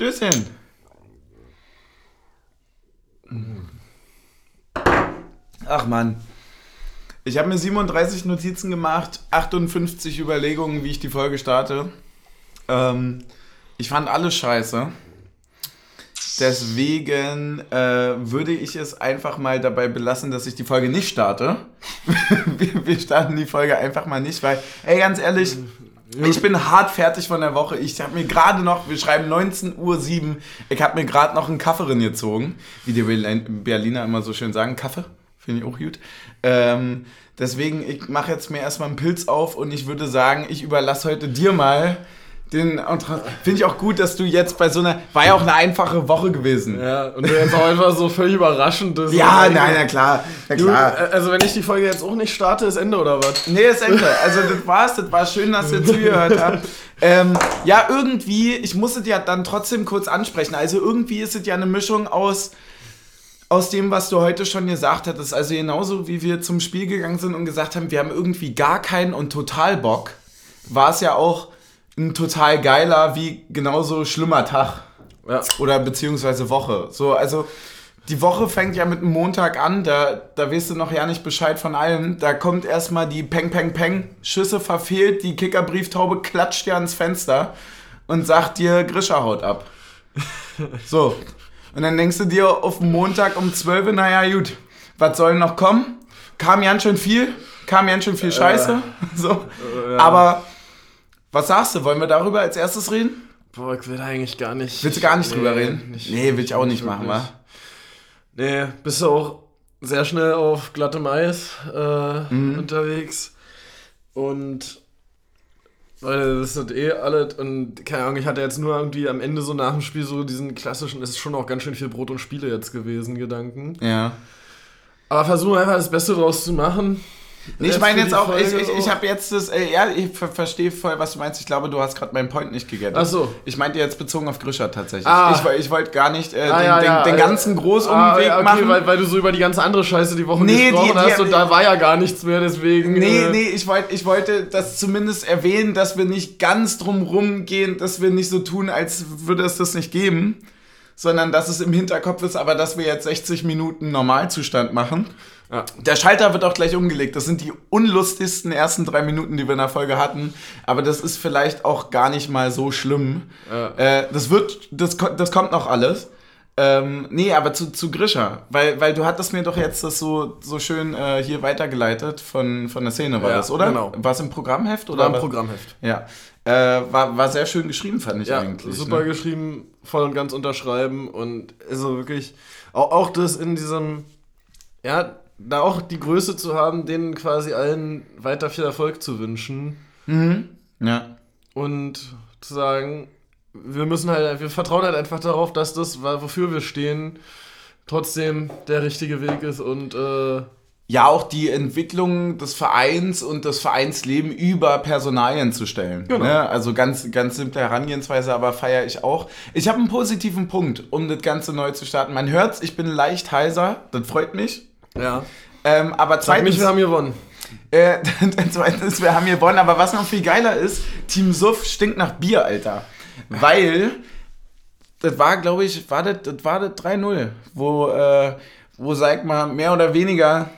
Stößchen. Ach man. Ich habe mir 37 Notizen gemacht, 58 Überlegungen, wie ich die Folge starte. Ähm, ich fand alles scheiße. Deswegen äh, würde ich es einfach mal dabei belassen, dass ich die Folge nicht starte. wir, wir starten die Folge einfach mal nicht, weil, ey, ganz ehrlich, ich bin hart fertig von der Woche. Ich habe mir gerade noch, wir schreiben 19.07 Uhr, ich habe mir gerade noch einen Kaffee gezogen, wie die Berliner immer so schön sagen, Kaffee, finde ich auch gut. Ähm, deswegen, ich mache jetzt mir erstmal einen Pilz auf und ich würde sagen, ich überlasse heute dir mal den finde ich auch gut, dass du jetzt bei so einer war ja auch eine einfache Woche gewesen. Ja, und du jetzt auch einfach so völlig überraschend ist. Ja, nein, na klar, na klar. Du, also wenn ich die Folge jetzt auch nicht starte, ist Ende oder was? Nee, ist Ende. Also das war's, das war schön, dass ihr zugehört habt. Ähm, ja, irgendwie, ich musste dir dann trotzdem kurz ansprechen. Also irgendwie ist es ja eine Mischung aus aus dem, was du heute schon gesagt hattest. Also genauso wie wir zum Spiel gegangen sind und gesagt haben, wir haben irgendwie gar keinen und total Bock, war es ja auch ein total geiler wie genauso schlimmer Tag. Ja. Oder beziehungsweise Woche. So, also die Woche fängt ja mit dem Montag an, da, da weißt du noch ja nicht Bescheid von allem. Da kommt erstmal die Peng, Peng, Peng, Schüsse verfehlt, die Kickerbrieftaube klatscht dir ans Fenster und sagt dir, Grischer haut ab. so. Und dann denkst du dir auf Montag um 12, naja, gut, was soll noch kommen? Kam ganz schön viel, kam ganz schön viel Scheiße. Äh, so. Äh, ja. Aber was sagst du? Wollen wir darüber als erstes reden? Boah, ich will eigentlich gar nicht. Willst du gar nicht nee, drüber reden? Nicht, nee, will ich auch nicht, nicht machen, wa? Nee, bist du auch sehr schnell auf glattem Eis äh, mhm. unterwegs. Und weil das sind eh alle und keine Ahnung, ich hatte jetzt nur irgendwie am Ende so nach dem Spiel so diesen klassischen, es ist schon auch ganz schön viel Brot und Spiele jetzt gewesen, Gedanken. Ja. Aber versuchen einfach das Beste draus zu machen. Nee, ich meine jetzt auch, ich, ich, ich habe jetzt das, äh, ja, ich verstehe voll, was du meinst. Ich glaube, du hast gerade meinen Point nicht gegettet. Ach so. Ich meinte jetzt bezogen auf Grischer tatsächlich. Ah. Ich, ich wollte gar nicht äh, ah, den, ja, ja. den, den, ganzen Großumweg ah, okay, machen. Weil, weil du so über die ganze andere Scheiße die Woche nee, gesprochen die, die, hast und da war ja gar nichts mehr, deswegen. Nee, äh. nee, ich, wollt, ich wollte das zumindest erwähnen, dass wir nicht ganz drum gehen, dass wir nicht so tun, als würde es das nicht geben, sondern dass es im Hinterkopf ist, aber dass wir jetzt 60 Minuten Normalzustand machen. Ja. Der Schalter wird auch gleich umgelegt. Das sind die unlustigsten ersten drei Minuten, die wir in der Folge hatten. Aber das ist vielleicht auch gar nicht mal so schlimm. Ja. Äh, das wird, das, das kommt noch alles. Ähm, nee, aber zu, zu Grisha, weil, weil du hattest mir doch jetzt das so, so schön äh, hier weitergeleitet von, von der Szene, war ja, das, oder? Genau. War es im Programmheft? Oder war im Programmheft. Ja. Äh, war, war sehr schön geschrieben, fand ich ja, eigentlich. Super ne? geschrieben, voll und ganz unterschreiben und also wirklich auch, auch das in diesem, ja, da auch die Größe zu haben, denen quasi allen weiter viel Erfolg zu wünschen. Mhm. Ja. Und zu sagen, wir müssen halt, wir vertrauen halt einfach darauf, dass das, wofür wir stehen, trotzdem der richtige Weg ist und äh, ja auch die Entwicklung des Vereins und das Vereinsleben über Personalien zu stellen. Genau. Ne? Also ganz, ganz simple Herangehensweise, aber feiere ich auch. Ich habe einen positiven Punkt, um das Ganze neu zu starten. Man hört ich bin leicht heiser, das freut mich. Ja. Ähm, aber zweitens. Mich, wir haben gewonnen. Äh, zweitens, wir haben gewonnen, aber was noch viel geiler ist, Team Suff stinkt nach Bier, Alter. Weil, das war, glaube ich, war das, das war das 3-0, wo, äh, wo, sag mal, mehr oder weniger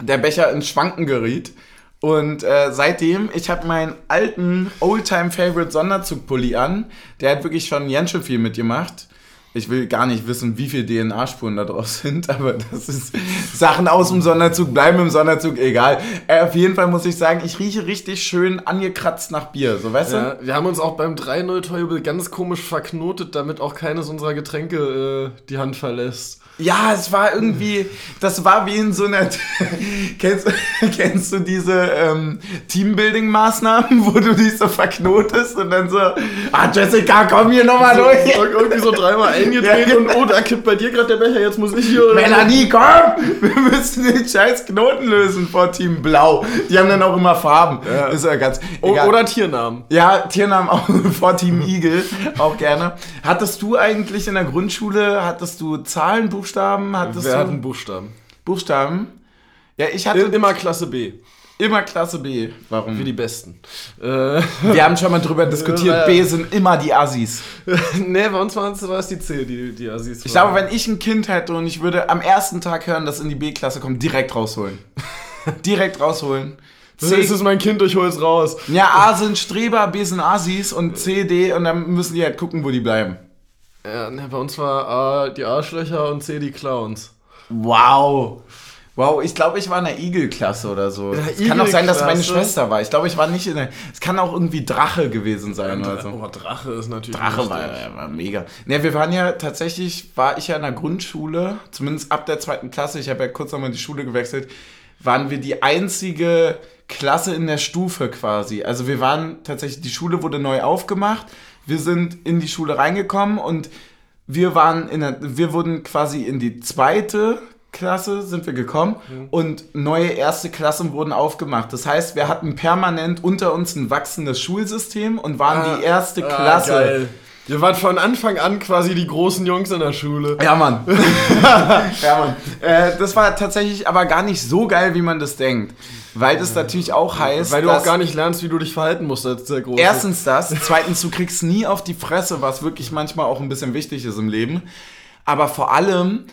der Becher ins Schwanken geriet. Und äh, seitdem, ich habe meinen alten Oldtime-Favorite Sonderzug-Pulli an. Der hat wirklich schon ganz schön viel mitgemacht ich will gar nicht wissen, wie viele DNA-Spuren da drauf sind, aber das ist Sachen aus dem Sonderzug, bleiben im Sonderzug, egal. Äh, auf jeden Fall muss ich sagen, ich rieche richtig schön angekratzt nach Bier, so weißt ja, du? Wir haben uns auch beim 3-0-Torjubel ganz komisch verknotet, damit auch keines unserer Getränke äh, die Hand verlässt. Ja, es war irgendwie, das war wie in so einer, kennst, kennst du diese ähm, Teambuilding-Maßnahmen, wo du dich so verknotest und dann so, ah Jessica, komm hier nochmal so, durch. Irgendwie so dreimal eingedreht ja, und oh, da kippt bei dir gerade der Becher, jetzt muss ich hier. Melanie, komm! Wir müssen den scheiß Knoten lösen vor Team Blau. Die haben dann auch immer Farben. Ja. Ist ja ganz. Egal. Oder Tiernamen. Ja, Tiernamen auch vor Team Igel, auch gerne. Hattest du eigentlich in der Grundschule, hattest du Zahlen, Buchstaben? Hattest Wir du? hatten Buchstaben. Buchstaben? Ja, ich hatte. Immer Klasse B. Immer Klasse B. Warum? Wie die Besten. Äh, Wir haben schon mal drüber diskutiert, B sind immer die Assis. nee, bei uns waren es war es die C, die, die Assis. Ich glaube, wenn ich ein Kind hätte und ich würde am ersten Tag hören, dass in die B-Klasse kommt, direkt rausholen. direkt rausholen. C ist es mein Kind, ich hol's raus. Ja, A sind Streber, B sind Assis und C, D und dann müssen die halt gucken, wo die bleiben. Ja, bei uns war A die Arschlöcher und C die Clowns. Wow. Wow, ich glaube, ich war in der Igel-Klasse oder so. Ja, es kann auch sein, dass meine. Schwester war. Ich glaube, ich war nicht in der. Es kann auch irgendwie Drache gewesen sein oder so. Oh, Drache ist natürlich. Drache war, ja, war mega. Ne, wir waren ja tatsächlich, war ich ja in der Grundschule, zumindest ab der zweiten Klasse, ich habe ja kurz nochmal die Schule gewechselt, waren wir die einzige Klasse in der Stufe quasi. Also wir waren tatsächlich, die Schule wurde neu aufgemacht, wir sind in die Schule reingekommen und wir waren in der, wir wurden quasi in die zweite Klasse sind wir gekommen und neue erste Klassen wurden aufgemacht. Das heißt, wir hatten permanent unter uns ein wachsendes Schulsystem und waren die erste Ah, Klasse. geil. Ihr wart von Anfang an quasi die großen Jungs in der Schule. Ja, Mann. ja, Mann. Äh, das war tatsächlich aber gar nicht so geil, wie man das denkt. Weil das natürlich auch heißt, Weil du auch gar nicht lernst, wie du dich verhalten musst als der Große. erstens das, zweitens du kriegst nie auf die Fresse, was wirklich manchmal auch ein bisschen wichtig ist im Leben. Aber vor allem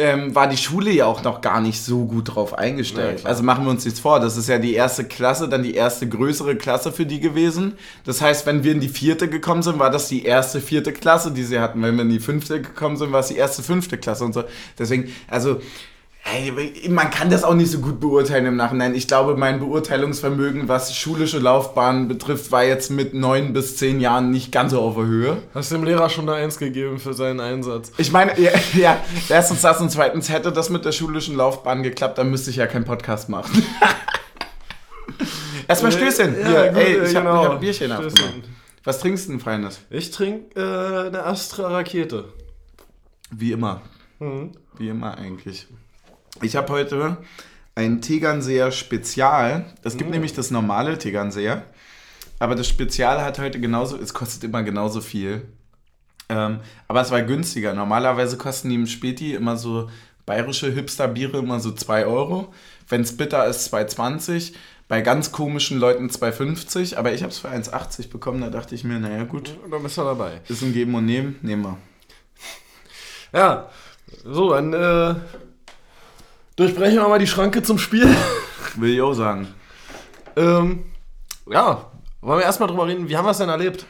ähm, war die Schule ja auch noch gar nicht so gut drauf Ja, eingestellt. klar. also machen wir uns nichts vor, das ist ja die erste Klasse, dann die erste größere Klasse für die gewesen. Das heißt, wenn wir in die vierte gekommen sind, war das die erste vierte Klasse, die sie hatten. Wenn wir in die fünfte gekommen sind, war es die erste fünfte Klasse und so. Deswegen, also Ey, man kann das auch nicht so gut beurteilen im Nachhinein. Ich glaube, mein Beurteilungsvermögen, was schulische Laufbahn betrifft, war jetzt mit neun bis zehn Jahren nicht ganz so auf der Höhe. Hast dem Lehrer schon eine Eins gegeben für seinen Einsatz. Ich meine, ja, ja, erstens das und zweitens hätte das mit der schulischen Laufbahn geklappt, dann müsste ich ja keinen Podcast machen. Erstmal Stößchen. Ja, Hier, gut, ey, ich habe genau. hab ein Bierchen Stößchen. Was trinkst du denn, Feines? Ich trinke äh, eine Astra-Rakete. Wie immer. Mhm. Wie immer eigentlich. Ich habe heute ein Tegernseer Spezial. Es gibt Mm. nämlich das normale Tegernseer. Aber das Spezial hat heute genauso, es kostet immer genauso viel. Ähm, aber es war günstiger. Normalerweise kosten die im Späti immer so bayerische Hipster-Biere immer so 2 Euro. Wenn es bitter ist, 2,20. Bei ganz komischen Leuten 2,50. Aber ich habe es für 1,80 bekommen. Da dachte ich mir, naja gut, Da bist du dabei. ist ein Geben und Nehmen. Nehmen wir. Ja, so, dann äh, durchbrechen wir mal die Schranke zum Spiel. Will ich auch sagen. ähm, ja, wollen wir erstmal drüber reden, wie haben wir es denn erlebt?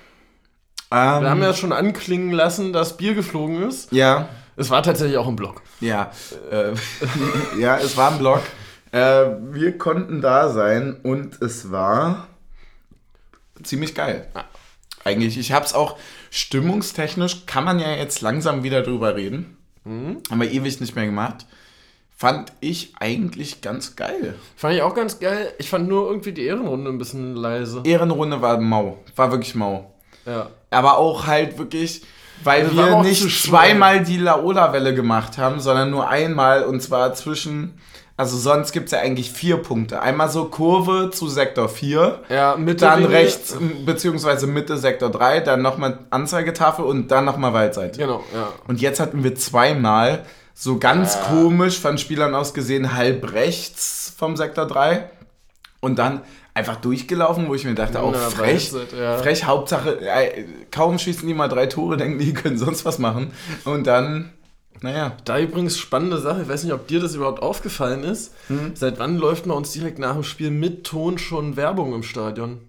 Ähm, Wir haben ja schon anklingen lassen, dass Bier geflogen ist. ja. Es war tatsächlich auch im Block. Ja, äh, ja, es war ein Blog. Äh, wir konnten da sein und es war ziemlich geil. Eigentlich, ich hab's auch stimmungstechnisch, kann man ja jetzt langsam wieder drüber reden. Haben wir ewig nicht mehr gemacht. Fand ich eigentlich ganz geil. Fand ich auch ganz geil. Ich fand nur irgendwie die Ehrenrunde ein bisschen leise. Ehrenrunde war mau, war wirklich mau. Ja. Aber auch halt wirklich, weil Das war wir nicht zweimal die Laola-Welle gemacht haben, sondern nur einmal und zwar zwischen, also sonst gibt es ja eigentlich vier Punkte. Einmal so Kurve zu Sektor 4, Ja, Mitte dann rechts beziehungsweise Mitte Sektor 3, dann nochmal Anzeigetafel und dann nochmal Waldseite. Genau, ja. Und jetzt hatten wir zweimal so ganz komisch von Spielern aus gesehen halb rechts vom Sektor 3 und dann einfach durchgelaufen, wo ich mir dachte, auch Ja, frech, ja. frech, Hauptsache, äh, kaum schießen die mal drei Tore, denken die, können sonst was machen. Und dann, naja, Da übrigens spannende Sache, ich weiß nicht, ob dir das überhaupt aufgefallen ist. Hm? Seit wann läuft bei uns direkt nach dem Spiel mit Ton schon Werbung im Stadion?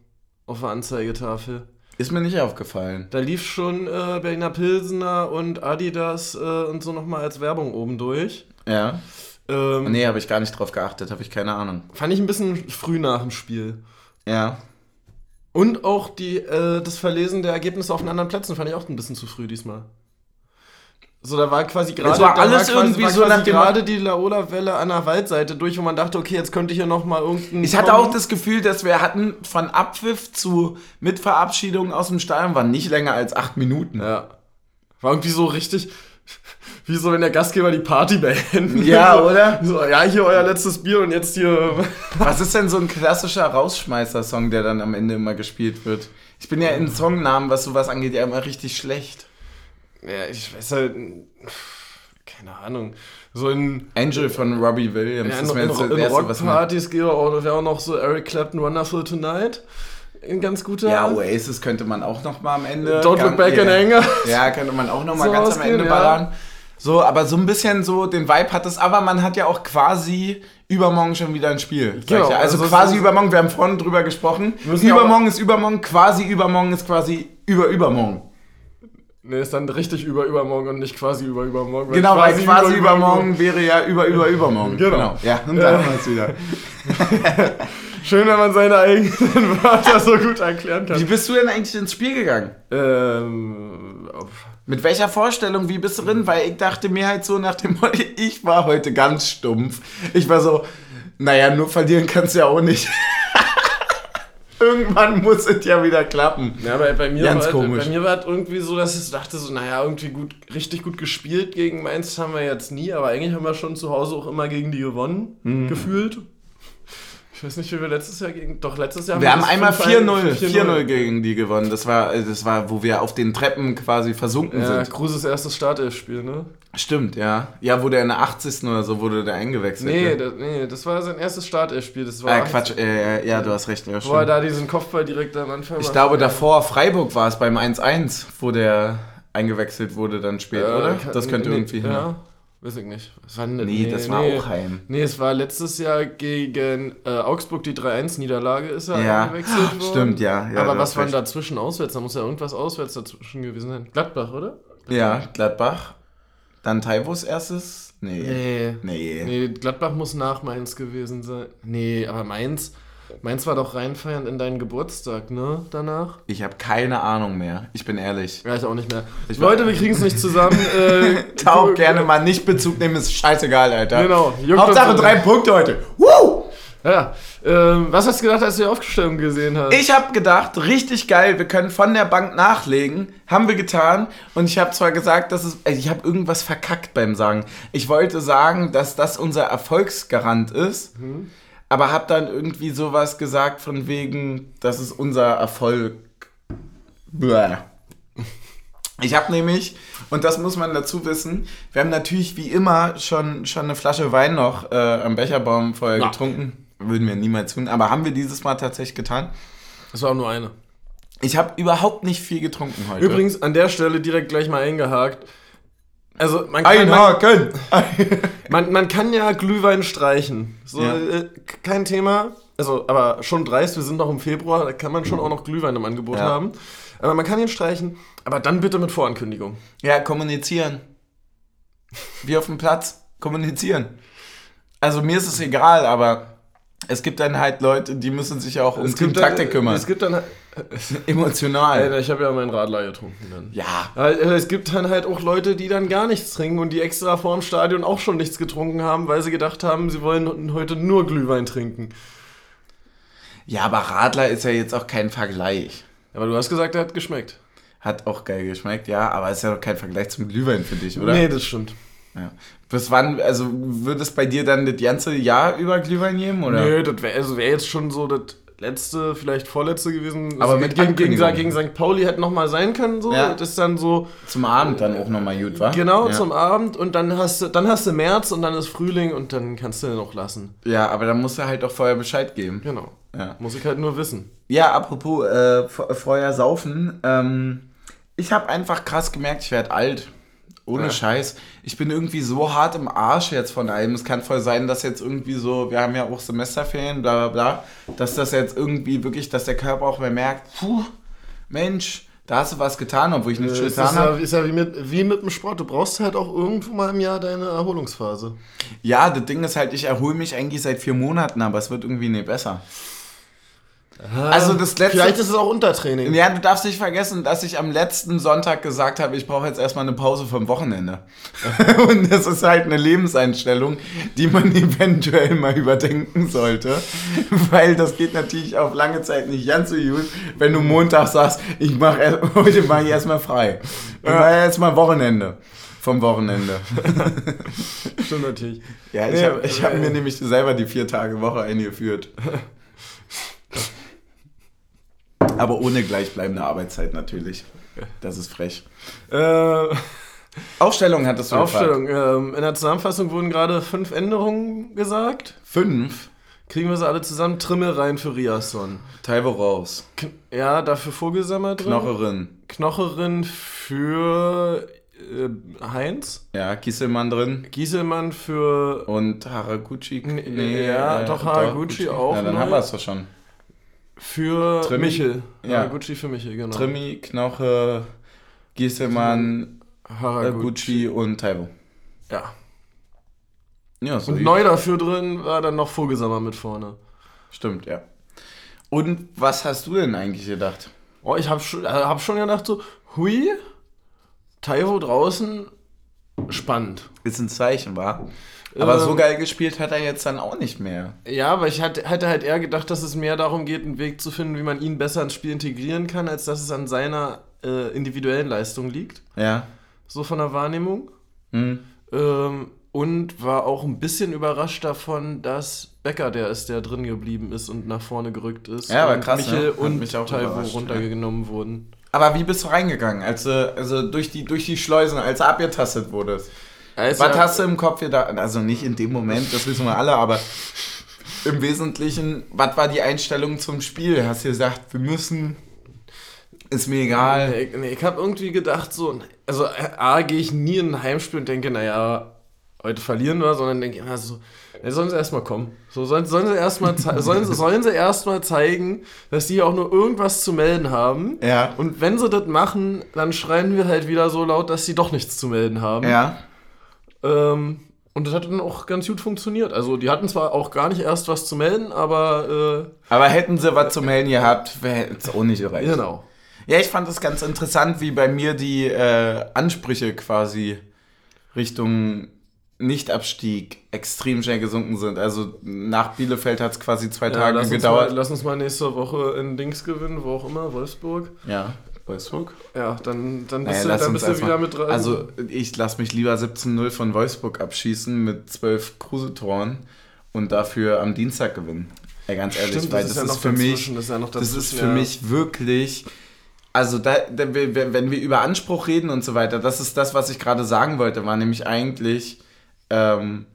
Auf der Anzeigetafel. Ist mir nicht aufgefallen. Da lief schon äh, Berliner Pilsener und Adidas äh, und so nochmal als Werbung oben durch. Ja. Ähm, Nee, habe ich gar nicht drauf geachtet, habe ich keine Ahnung. Fand ich ein bisschen früh nach dem Spiel. Ja. Und auch die, äh, das Verlesen der Ergebnisse auf den anderen Plätzen fand ich auch ein bisschen zu früh diesmal. So, da war quasi gerade war alles quasi- irgendwie war so quasi nach dem- gerade die Laola-Welle an der Waldseite durch, wo man dachte, okay, jetzt könnte hier noch mal irgendein Ich hatte kommen. auch das Gefühl, dass wir hatten von Abpfiff zu Mitverabschiedung aus dem Stadion waren nicht länger als acht Minuten. Ja. War irgendwie so richtig, wie so, wenn der Gastgeber die Party beendet. Ja, so, oder? So, ja, hier euer letztes Bier und jetzt hier. Was ist denn so ein klassischer Rausschmeißer-Song, der dann am Ende immer gespielt wird? Ich bin ja in Songnamen, was sowas angeht, ja immer richtig schlecht. Ja, ich weiß halt. keine Ahnung, so in, Angel von Robbie Williams. ja, das in, in, in Erste, was mir- Rockpartys wäre auch, noch so Eric Clapton Wonderful Tonight. Ein ganz guter. Ja, Oasis könnte man auch noch mal am Ende. Don't Look Back in ja. Anger. Ja, könnte man auch noch mal So ganz am Ende ja. ballern. So, aber so ein bisschen so den Vibe hat es, aber man hat ja auch quasi übermorgen schon wieder ein Spiel. Genau, ja. Also, also quasi übermorgen, wir haben vorhin drüber gesprochen. ja Übermorgen ist übermorgen, quasi übermorgen ist quasi über übermorgen. Nee, ist dann richtig über übermorgen und nicht quasi über übermorgen. Genau, weil quasi übermorgen wäre ja über über übermorgen. Genau. Ja, und da haben wir es wieder. Schön, wenn man seine eigenen Wörter so gut erklären Wie kann. bist du denn eigentlich ins Spiel gegangen? Ähm, Mit welcher Vorstellung, wie bist du drin? Weil ich dachte mir halt so nach dem Motto, ich war heute ganz stumpf. Ich war so, naja, nur verlieren kannst du ja auch nicht. Irgendwann muss es ja wieder klappen. ja, bei, bei, mir Ganz war, komisch. bei mir war es irgendwie so, dass ich dachte so, naja, irgendwie gut, richtig gut gespielt gegen Mainz haben wir jetzt nie, aber eigentlich haben wir schon zu Hause auch immer gegen die gewonnen, Mhm. gefühlt. Ich weiß nicht, wie wir letztes Jahr gegen. Doch, letztes Jahr Wir haben das einmal 5-1 4-0 4-0 gegen die gewonnen. Das war, das war, wo wir auf den Treppen quasi versunken Ja, sind. Kruses erstes Startelf-Spiel, ne? Stimmt, ja. Ja, wurde er in der 80. oder so wurde der eingewechselt. Nee, ne? das, nee, das war sein erstes Startelf-Spiel. Das war äh, Quatsch, äh, ja, du hast recht. Ja, Wo er da diesen Kopfball direkt am Anfang Ich glaube, davor Freiburg war es beim 1-1, wo der eingewechselt wurde dann spät, Äh, oder? Das könnte nee, irgendwie hin. Weiß ich nicht. Das? Nee, das war auch Heim. Nee, es war letztes Jahr gegen äh, Augsburg die 3-1-Niederlage, ist er Ja, eingewechselt worden. stimmt, ja, ja, Aber was war denn dazwischen auswärts? Da muss ja irgendwas auswärts dazwischen gewesen sein. Gladbach, oder? Ja, Gladbach. Dann Taivos erstes? Nee. Nee. Nee. Nee, Gladbach muss nach Mainz gewesen sein. Nee, aber Mainz. Mainz war doch reinfeiern in deinen Geburtstag, ne? Danach? Ich habe keine Ahnung mehr. Ich bin ehrlich. Ja, ich auch nicht mehr. Ich Leute, wir kriegen es nicht zusammen. Äh, Da auch gu- gerne mal nicht Bezug nehmen, ist scheißegal, Alter. Genau. Hauptsache drei Punkte heute. Woo! Ja. Ähm, was hast du gedacht, als du die Aufstellung gesehen hast? Ich habe gedacht, richtig geil, wir können von der Bank nachlegen. Haben wir getan. Und ich habe zwar gesagt, dass es. Ich habe irgendwas verkackt beim Sagen. Ich wollte sagen, dass das unser Erfolgsgarant ist. Aber habe dann irgendwie sowas gesagt von wegen, das ist unser Erfolg. Bäh. Ich habe nämlich, und das muss man dazu wissen, wir haben natürlich wie immer schon, schon eine Flasche Wein noch äh, am Becherbaum vorher Ja. getrunken. Würden wir niemals tun. Aber haben wir dieses Mal tatsächlich getan. Das war auch nur eine. Ich habe überhaupt nicht viel getrunken heute. Übrigens, an der Stelle direkt gleich mal eingehakt. Also, man kann, man, Einhaken! man, man kann ja Glühwein streichen. So, Ja. äh, kein Thema. Also, aber schon dreist, wir sind noch im Februar, da kann man schon auch noch Glühwein im Angebot Ja. haben. Aber man kann ihn streichen, aber dann bitte mit Vorankündigung. Ja, kommunizieren. Wie auf dem Platz. Kommunizieren. Also mir ist es egal, aber es gibt dann halt Leute, die müssen sich auch um Teamtaktik kümmern. Es gibt dann. Emotional. Alter, ich habe ja meinen Radler getrunken dann. Ja. Äh, Es gibt dann halt auch Leute, die dann gar nichts trinken und die extra vorm Stadion auch schon nichts getrunken haben, weil sie gedacht haben, sie wollen heute nur Glühwein trinken. Ja, aber Radler ist ja jetzt auch kein Vergleich. Aber du hast gesagt, er hat geschmeckt. Hat auch geil geschmeckt, ja, aber ist ja doch kein Vergleich zum Glühwein für dich, oder? Nee, das stimmt. Ja. Bis wann, also würde es bei dir dann das ganze Jahr über Glühwein geben, oder? Nö, das wäre also wär jetzt schon so das letzte, vielleicht vorletzte gewesen. Aber mit gegen, gegen, gegen St. Pauli hätte nochmal sein können, so. Ja. Das ist dann so, Zum Abend dann auch nochmal gut, wa? genau, ja. zum Abend und dann hast du, dann hast du März und dann ist Frühling und dann kannst du den noch lassen. Ja, aber dann musst du halt auch vorher Bescheid geben. Genau. Ja. Muss ich halt nur wissen. Ja, apropos äh, Feuer saufen. Ähm, ich habe einfach krass gemerkt, ich werde alt. Ohne Ja. Scheiß. Ich bin irgendwie so hart im Arsch jetzt von allem. Es kann voll sein, dass jetzt irgendwie so, wir haben ja auch Semesterferien, bla bla bla, dass das jetzt irgendwie wirklich, dass der Körper auch mehr merkt, puh, Mensch, da hast du was getan, obwohl ich nichts Äh, getan ja, habe. ist ja wie, mit, wie mit dem Sport. Du brauchst halt auch irgendwo mal im Jahr deine Erholungsphase. Ja, das Ding ist halt, ich erhole mich eigentlich seit vier Monaten, aber es wird irgendwie nicht besser. Also das letzte- Vielleicht ist es auch Untertraining. Ja, du darfst nicht vergessen, dass ich am letzten Sonntag gesagt habe, ich brauche jetzt erstmal eine Pause vom Wochenende. Und das ist halt eine Lebenseinstellung, die man eventuell mal überdenken sollte. Weil das geht natürlich auf lange Zeit nicht ganz so gut, wenn du Montag sagst, ich mache heute mache ich erstmal frei. Ich mache erstmal Wochenende. Vom Wochenende. Stimmt natürlich. Ja, ich Nee, habe hab mir nämlich selber die vier Tage Woche eingeführt. Aber ohne gleichbleibende Arbeitszeit natürlich. Das ist frech. Äh, Aufstellung hattest du Aufstellung. Ähm, in der Zusammenfassung wurden gerade fünf Änderungen gesagt. Fünf. Kriegen wir sie alle zusammen? Trimme rein für Riasson. Taiwo raus. Kn ja, dafür Vogelsammer drin. Knocherin. Knocherin für äh, Heinz. Ja, Gieselmann drin. Gieselmann für. Und Haraguchi. Nee, ja, doch, Haraguchi auch Ja, dann neu. haben wir es doch schon. Für Trimi? Michel. Ja. Haraguchi für Michel, genau. Trimi, Knoche, Gieselmann, Haraguchi und Taiwo. Ja. Ja, so Und neu dafür drin war dann noch Vogelsammer mit vorne. Stimmt, ja. Und was hast du denn eigentlich gedacht? Oh, ich habe schon, äh, hab schon gedacht so, hui, Taiwo draußen, spannend. Ist ein Zeichen, war. Aber Ähm, so geil gespielt hat er jetzt dann auch nicht mehr. Ja, aber ich hatte, hatte halt eher gedacht, dass es mehr darum geht, einen Weg zu finden, wie man ihn besser ins Spiel integrieren kann, als dass es an seiner äh, individuellen Leistung liegt. Ja. So von der Wahrnehmung. Hm. Ähm, und war auch ein bisschen überrascht davon, dass Becker der ist, der drin geblieben ist und nach vorne gerückt ist. Ja, aber und krass, Michel ne? Und mich auch Taiwo runtergenommen wurden. Aber wie bist du reingegangen? Als also durch die, durch die Schleusen, als du abgetastet wurdest? Also, Was hast du im Kopf gedacht? Also nicht in dem Moment, das wissen wir alle, aber im Wesentlichen, was war die Einstellung zum Spiel? Hast du gesagt, wir müssen, ist mir egal. Nee, nee, ich habe irgendwie gedacht, so, also A, gehe ich nie in ein Heimspiel und denke, naja, heute verlieren wir, sondern denke immer so, ja, sollen sie erstmal kommen. So, sollen, sollen sie erstmal sollen, sie- sollen sie erstmal zeigen, dass die auch nur irgendwas zu melden haben. Ja. Und wenn sie das machen, dann schreien wir halt wieder so laut, dass sie doch nichts zu melden haben. Ja. Ähm, und das hat dann auch ganz gut funktioniert. Also die hatten zwar auch gar nicht erst was zu melden, aber Aber hätten sie was zu melden gehabt, hätte es auch nicht äh, gereicht. genau. Ja, ich fand es ganz interessant, wie bei mir die äh, Ansprüche quasi Richtung Nichtabstieg extrem schnell gesunken sind. Also nach Bielefeld hat es quasi zwei Ja, Tage lass, gedauert. mal, lass uns mal nächste Woche in Dings gewinnen, wo auch immer, Wolfsburg. ja, Wolfsburg. Ja, dann, dann bist Naja, du, lass dann bist du wieder mal- mit dran. Also ich lasse mich lieber 17-0 von Wolfsburg abschießen mit 12 Kruse-Toren und dafür am Dienstag gewinnen. Ja, ganz ehrlich, Stimmt, weil das das, ist ja ist für mich, das ist ja noch das ist für ja. mich wirklich, also da, da, wenn wenn wir über Anspruch reden und so weiter, das ist das, was ich gerade sagen wollte, war nämlich eigentlich, ähm,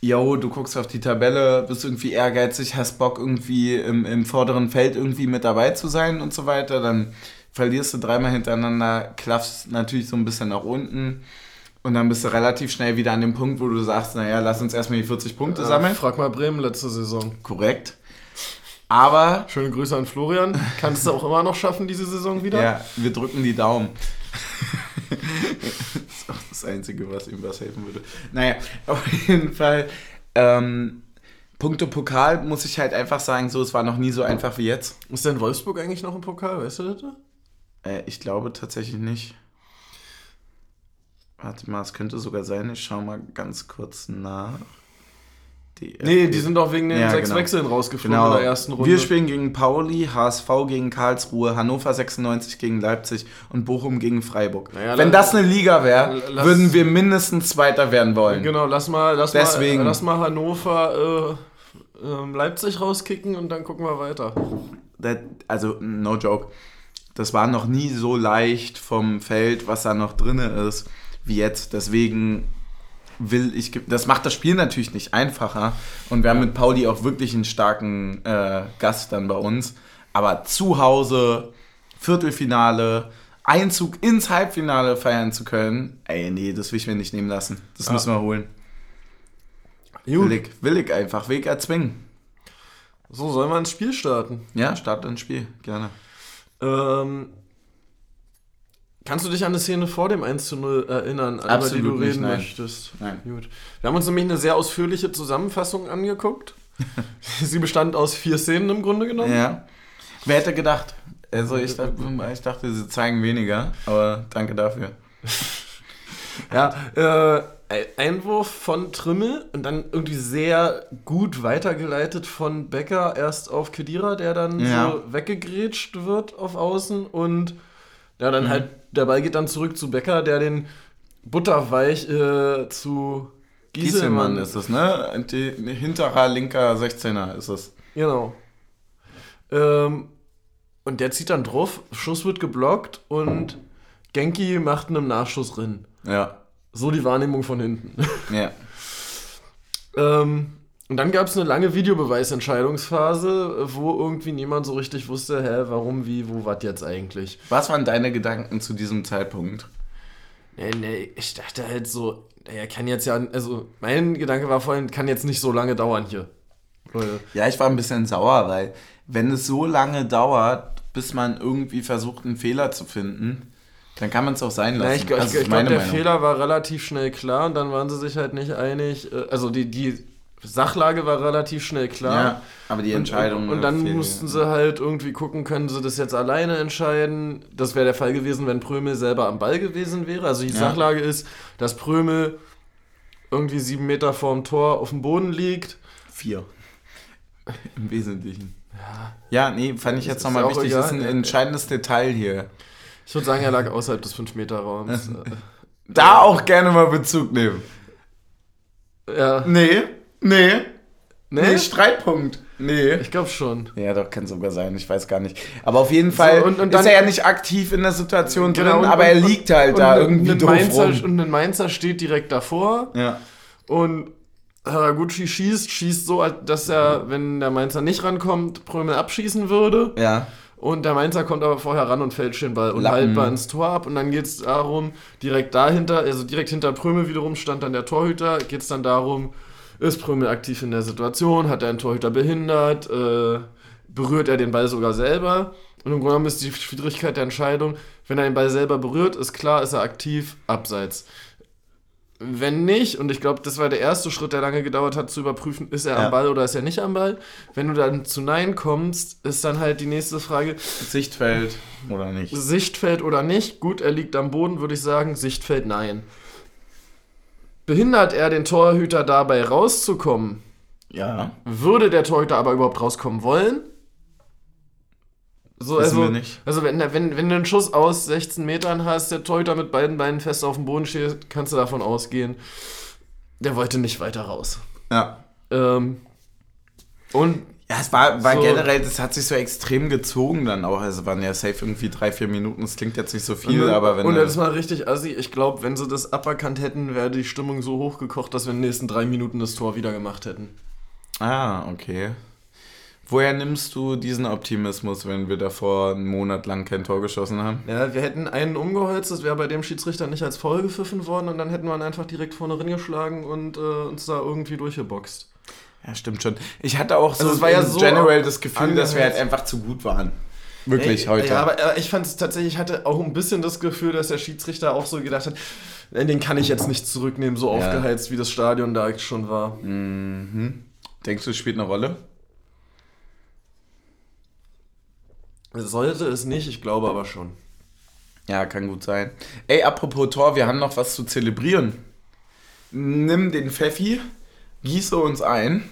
yo, du guckst auf die Tabelle, bist irgendwie ehrgeizig, hast Bock irgendwie im, im vorderen Feld irgendwie mit dabei zu sein und so weiter, dann verlierst du dreimal hintereinander, klaffst natürlich so ein bisschen nach unten und dann bist du relativ schnell wieder an dem Punkt, wo du sagst, naja, lass uns erstmal die 40 Punkte Ja, sammeln. Frag mal Bremen letzte Saison. Korrekt. Aber Schöne Grüße an Florian. Kannst du auch immer noch schaffen, diese Saison wieder? Ja, wir drücken die Daumen. das ist auch das Einzige, was ihm was helfen würde. Naja, auf jeden Fall. Ähm, Punkte Pokal muss ich halt einfach sagen, so, es war noch nie so einfach wie jetzt. Ist denn Wolfsburg eigentlich noch im Pokal? Weißt du das? Äh, ich glaube tatsächlich nicht. Warte mal, es könnte sogar sein, ich schaue mal ganz kurz nach. Die Nee, die sind doch wegen den Ja, sechs genau. Wechseln rausgeflogen Genau. in der ersten Runde. Wir spielen gegen Pauli, HSV gegen Karlsruhe, Hannover 96 gegen Leipzig und Bochum gegen Freiburg. Naja, Wenn das eine Liga wäre, würden wir mindestens Zweiter werden wollen. Genau, lass mal, lass Deswegen. mal, lass mal Hannover äh, ähm, Leipzig rauskicken und dann gucken wir weiter. Das, also, no joke. Das war noch nie so leicht vom Feld, was da noch drin ist, wie jetzt. Deswegen will ich. Das macht das Spiel natürlich nicht einfacher. Und wir haben mit Pauli auch wirklich einen starken äh, Gast dann bei uns. Aber zu Hause, Viertelfinale, Einzug ins Halbfinale feiern zu können, ey, nee, das will ich mir nicht nehmen lassen. Das Ja. müssen wir holen. Will ich, will ich einfach, ich erzwingen. So, sollen wir ins Spiel starten? Ja, start ins Spiel, gerne. Ähm, kannst du dich an eine Szene vor dem 1 zu 0 erinnern, an Absolut über die du nicht, reden nein. möchtest? Nein. Gut. Wir haben uns nämlich eine sehr ausführliche Zusammenfassung angeguckt. Sie bestand aus vier Szenen im Grunde genommen. Ja. Wer hätte gedacht? Also ich dachte, ich dachte, sie zeigen weniger, aber danke dafür. Ja, äh, Einwurf von Trimmel und dann irgendwie sehr gut weitergeleitet von Becker erst auf Kedira, der dann Ja. so weggegrätscht wird auf Außen und ja, Mhm. dann halt, der Ball geht dann zurück zu Becker, der den butterweich äh, zu Gieselmann Gieselmann ist es, ne? Die, hinterer linker 16er ist es. Genau. Ähm, und der zieht dann drauf, Schuss wird geblockt und Genki macht einen Nachschuss drin. Ja. So die Wahrnehmung von hinten. Ja. ähm, und dann gab es eine lange Videobeweisentscheidungsphase, wo irgendwie niemand so richtig wusste, hä, warum, wie, wo, was jetzt eigentlich. Was waren deine Gedanken zu diesem Zeitpunkt? Nee, nee, ich dachte halt so, er kann jetzt ja, also mein Gedanke war vorhin, kann jetzt nicht so lange dauern hier. Leute. Ja, ich war ein bisschen sauer, weil wenn es so lange dauert, bis man irgendwie versucht, einen Fehler zu finden, dann kann man es auch sein lassen. Ja, ich, Also, ich, ist ich glaube, meine der Meinung. Fehler war relativ schnell klar und dann waren sie sich halt nicht einig. äh, Also die, die Sachlage war relativ schnell klar. Ja, aber die Entscheidung. Und, und, und dann fehlt. mussten sie halt irgendwie gucken, können sie das jetzt alleine entscheiden. Das wäre der Fall gewesen, wenn Prömel selber am Ball gewesen wäre. Also die Ja. Sachlage ist, dass Prömel irgendwie sieben Meter vorm Tor auf dem Boden liegt. Vier. Im Wesentlichen. Ja, nee, fand ich jetzt nochmal ja wichtig. Das ist ein egal. entscheidendes Detail hier. Ich würde sagen, er lag außerhalb des 5-Meter-Raums. Da auch gerne mal Bezug nehmen. ja. Nee, nee, nee, Nee? Streitpunkt. Nee. Ich glaube schon. Ja, doch, kann sogar sein, ich weiß gar nicht. Aber auf jeden Fall und- und ist er ja nicht aktiv in der Situation Genau, drin, und- aber er liegt halt da irgendwie ein doof Mainzer, rum. Und ein Mainzer steht direkt davor. Ja. Und Haraguchi schießt, schießt so, als dass er, wenn der Mainzer nicht rankommt, Prömel abschießen würde. Ja. Und der Mainzer kommt aber vorher ran und fälscht den Ball Lappen. unhaltbar ins Tor ab. Und dann geht es darum, direkt dahinter, also direkt hinter Prömel wiederum stand dann der Torhüter, geht es dann darum, ist Prömel aktiv in der Situation, hat er einen Torhüter behindert, äh, berührt er den Ball sogar selber. Und im Grunde genommen ist die Schwierigkeit der Entscheidung, wenn er den Ball selber berührt, ist klar, ist er aktiv, abseits. Wenn nicht, und ich glaube, das war der erste Schritt, der lange gedauert hat, zu überprüfen, ist er Ja. am Ball oder ist er nicht am Ball. Wenn du dann zu Nein kommst, ist dann halt die nächste Frage, Sichtfeld oder nicht. Sichtfeld oder nicht. Gut, er liegt am Boden, würde ich sagen. Sichtfeld, nein. Behindert er den Torhüter dabei rauszukommen? Ja. Würde der Torhüter aber überhaupt rauskommen wollen? So, Wissen also, wir nicht. also wenn, wenn, wenn du einen Schuss aus 16 Metern hast, der Torhüter mit beiden Beinen fest auf dem Boden steht, kannst du davon ausgehen, der wollte nicht weiter raus. Ja. Ähm, und Ja, es war, war So. generell, das hat sich so extrem gezogen dann auch. Also waren ja safe irgendwie drei, vier Minuten. Das klingt jetzt nicht so viel, und, aber wenn. und das war richtig assi. Ich glaube, wenn sie das aberkannt hätten, wäre die Stimmung so hochgekocht, dass wir in den nächsten drei Minuten das Tor wieder gemacht hätten. ah, okay. Woher nimmst du diesen Optimismus, wenn wir davor einen Monat lang kein Tor geschossen haben? Ja, wir hätten einen umgeholzt, das wäre bei dem Schiedsrichter nicht als Foul gepfiffen worden und dann hätten wir ihn einfach direkt vorne reingeschlagen und äh, uns da irgendwie durchgeboxt. Ja, stimmt schon. Ich hatte auch so Also es war ja so general das Gefühl, dass wir halt einfach zu gut waren. Wirklich Ey, heute. Ja, aber ich fand es tatsächlich, ich hatte auch ein bisschen das Gefühl, dass der Schiedsrichter auch so gedacht hat, den kann ich jetzt nicht zurücknehmen, so Ja. aufgeheizt, wie das Stadion da schon war. mhm. Denkst du, es spielt eine Rolle? Sollte es nicht, ich glaube aber schon. Ja, kann gut sein. Ey, apropos Tor, wir haben noch was zu zelebrieren. Nimm den Pfeffi, gieße uns ein.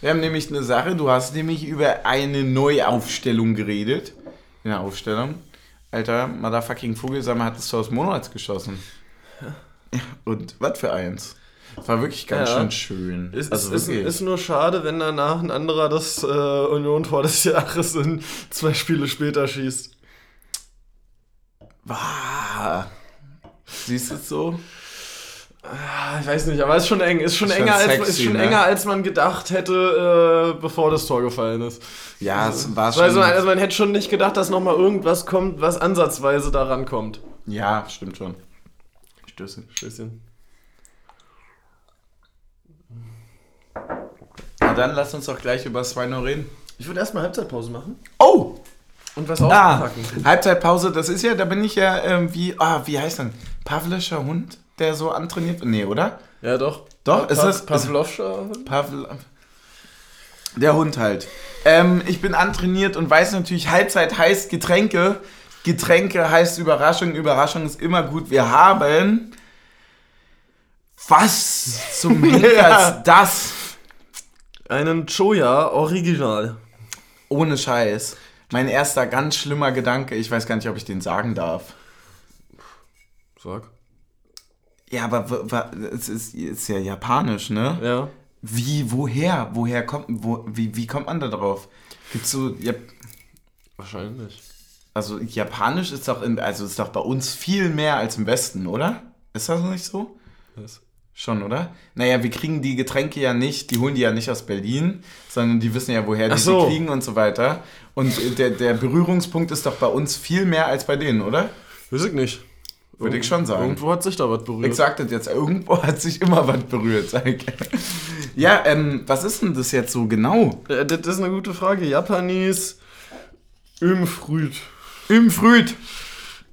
Wir haben nämlich eine Sache, du hast nämlich über eine Neuaufstellung geredet. In der Aufstellung. Alter, motherfucking Vogelsammer hat das Tor des Monats geschossen. Und was für eins. Das war wirklich ganz Ja. schön schön. Ist, also ist, wirklich. ist nur schade, wenn danach ein anderer das äh, Union-Tor des Jahres in zwei Spiele später schießt. Wah. Siehst du es so? Ah, Ich weiß nicht, aber es ist schon eng. Ist schon, Ist schon enger, als, sexy, ist schon ne? enger, als man gedacht hätte, äh, bevor das Tor gefallen ist. Ja, es war Also, schon. also man hätte schon nicht gedacht, dass nochmal irgendwas kommt, was ansatzweise daran kommt. ja, stimmt schon. Stößchen. Stößchen. Na dann lass uns doch gleich über Swino reden. Ich würde erstmal Halbzeitpause machen Oh! und was Ah, auspacken. Halbzeitpause, das ist ja, da bin ich ja ähm, wie, ah, wie heißt denn? Pavlischer Hund, der so antrainiert wird? Nee, oder? Ja, doch. Doch, Pa- ist das- Pavlovscher? Pavl der Hund halt. Ähm, ich bin antrainiert und weiß natürlich, Halbzeit heißt Getränke. Getränke heißt Überraschung. Überraschung ist immer gut. Wir haben. Was zum Henker Ja. ist das? Einen Choya Original. Ohne Scheiß. Mein erster ganz schlimmer Gedanke, ich weiß gar nicht, ob ich den sagen darf. Sag. Ja, aber es ist, ist ja japanisch, ne? Ja. Wie, woher? Woher kommt, wo, wie, wie kommt man da drauf? Gibt's so, ja, Wahrscheinlich. Also Japanisch ist doch, in, also ist doch bei uns viel mehr als im Westen, oder? Ist das nicht so? Was? Schon, oder? Naja, wir kriegen die Getränke ja nicht, die holen die ja nicht aus Berlin, sondern die wissen ja, woher die so. sie kriegen und so weiter. Und der, der Berührungspunkt ist doch bei uns viel mehr als bei denen, oder? Weiß ich nicht. Würde ich schon sagen. Irgendwo hat sich da was berührt. Ich sag das jetzt, irgendwo hat sich immer was berührt, sag ich. Ja, ähm, was ist denn das jetzt so genau? Äh, Das ist eine gute Frage. Japanis Ömfrüt. Imfrüt.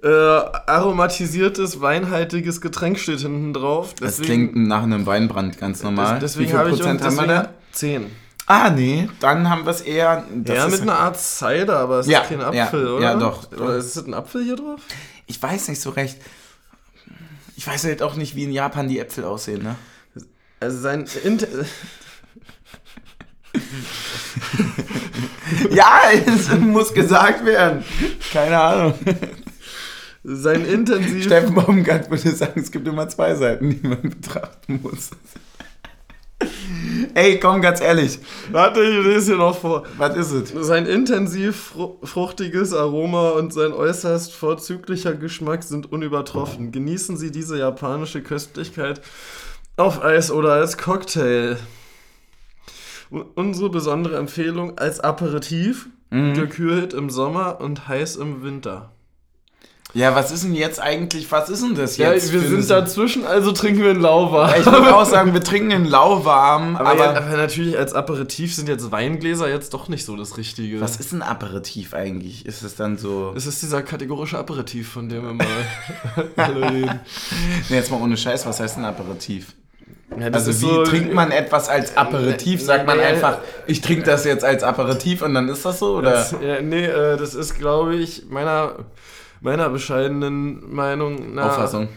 Äh, aromatisiertes, weinhaltiges Getränk steht hinten drauf. Das klingt nach einem Weinbrand, ganz normal. Deswegen Wie viel habe ich Prozent haben wir deswegen da? 10. Ah, nee, dann haben wir es eher. das ja, ist- mit einer Art Cider, aber es Ja, ist kein ja, Apfel, oder? ja, doch. Oder ist es ein Apfel hier drauf? Ich weiß nicht so recht. Ich weiß halt auch nicht, wie in Japan die Äpfel aussehen, ne? Also sein Int Ja, es muss gesagt werden. Keine Ahnung. sein intensiv Steffen Baumgart würde sagen, es gibt immer zwei Seiten, die man betrachten muss. Ey, komm, ganz ehrlich. Warte, ich lese hier noch vor. Was ist es? Sein intensiv fru fruchtiges Aroma und sein äußerst vorzüglicher Geschmack sind unübertroffen. Genießen Sie diese japanische Köstlichkeit auf Eis oder als Cocktail. Unsere besondere Empfehlung als Aperitif, gekühlt im Sommer und heiß im Winter. Ja, was ist denn jetzt eigentlich, was ist denn das Ja, jetzt? wir für sind eine- dazwischen, also trinken wir einen Lauwarm. Ja, ich würde auch sagen, wir trinken einen lauwarm, aber, aber, ja, aber natürlich als Aperitif sind jetzt Weingläser jetzt doch nicht so das Richtige. was ist ein Aperitif eigentlich? Ist es dann so... Es ist dieser kategorische Aperitif, von dem wir mal alle reden. Nee, jetzt mal ohne Scheiß, was heißt ein Aperitif? Ja, das Also wie so- trinkt man etwas als Aperitif? Sagt man einfach, ich trinke das jetzt als Aperitif und dann ist das so? Oder? Das, ja, nee, äh, das ist, glaube ich, meiner, meiner bescheidenen Meinung nach. Auffassung.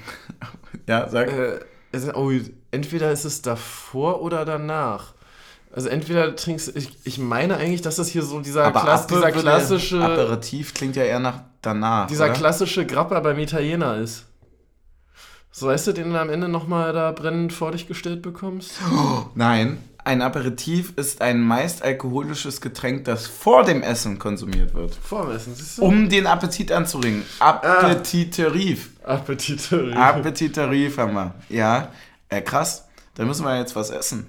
Ja, sag. Äh, es, oh, entweder ist es davor oder danach. Also entweder trinkst du, ich, ich meine eigentlich, dass das hier so dieser, Aber Klass, Ape dieser klassische, Aperitif klingt ja eher nach danach. dieser oder? klassische Grappa beim Italiener ist. So weißt du, den du am Ende nochmal da brennend vor dich gestellt bekommst? Nein, ein Aperitif ist ein meist alkoholisches Getränk, das vor dem Essen konsumiert wird. Vormessen, siehst du? Um den Appetit anzuregen. Appetitarif. Appetite. Appetitarif haben wir. Ja, äh, krass. Da müssen wir jetzt was essen.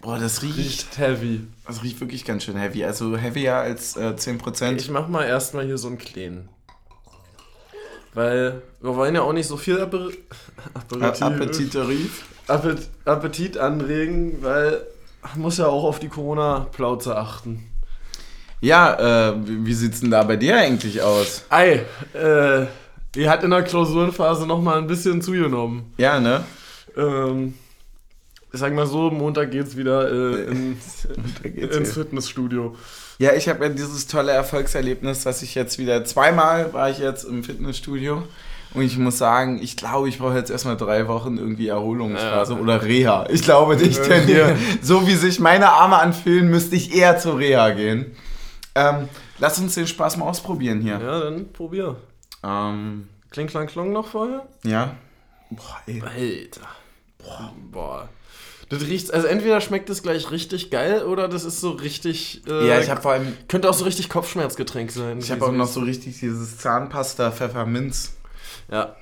Boah, das riecht, Riecht heavy. das riecht wirklich ganz schön heavy. Also heavier als äh, 10%. Ich mach mal erstmal hier so einen kleinen. Weil wir wollen ja auch nicht so viel Aper Aperitif, Appetitarif. Appet Appetit anregen, weil man muss ja auch auf die Corona-Plauze achten. Ja, äh, wie, wie sieht's denn da bei dir eigentlich aus? Ei, äh, die hat in der Klausurenphase nochmal ein bisschen zugenommen. Ja, ne? Ähm, ich sag mal so, Montag geht's wieder äh, ins, geht's ins. Fitnessstudio. Ja, ich habe ja dieses tolle Erfolgserlebnis, dass ich jetzt wieder zweimal war ich jetzt im Fitnessstudio. Und ich muss sagen, ich glaube, ich brauche jetzt erstmal drei Wochen irgendwie Erholungsphase Ja. oder Reha. Ich glaube, ich tendiere, so wie sich meine Arme anfühlen, müsste ich eher zur Reha gehen. Ähm, lass uns den Spaß mal ausprobieren hier. Ja, dann probier. Ähm, Kling, klang, klong noch vorher? ja. Boah, ey. Alter. Boah. Boah. Das riecht, also entweder schmeckt es gleich richtig geil oder das ist so richtig. Äh, Ja, ich habe vor allem, Könnte auch so richtig Kopfschmerzgetränk sein. ich habe auch noch so richtig dieses Zahnpasta Pfefferminz. Ja.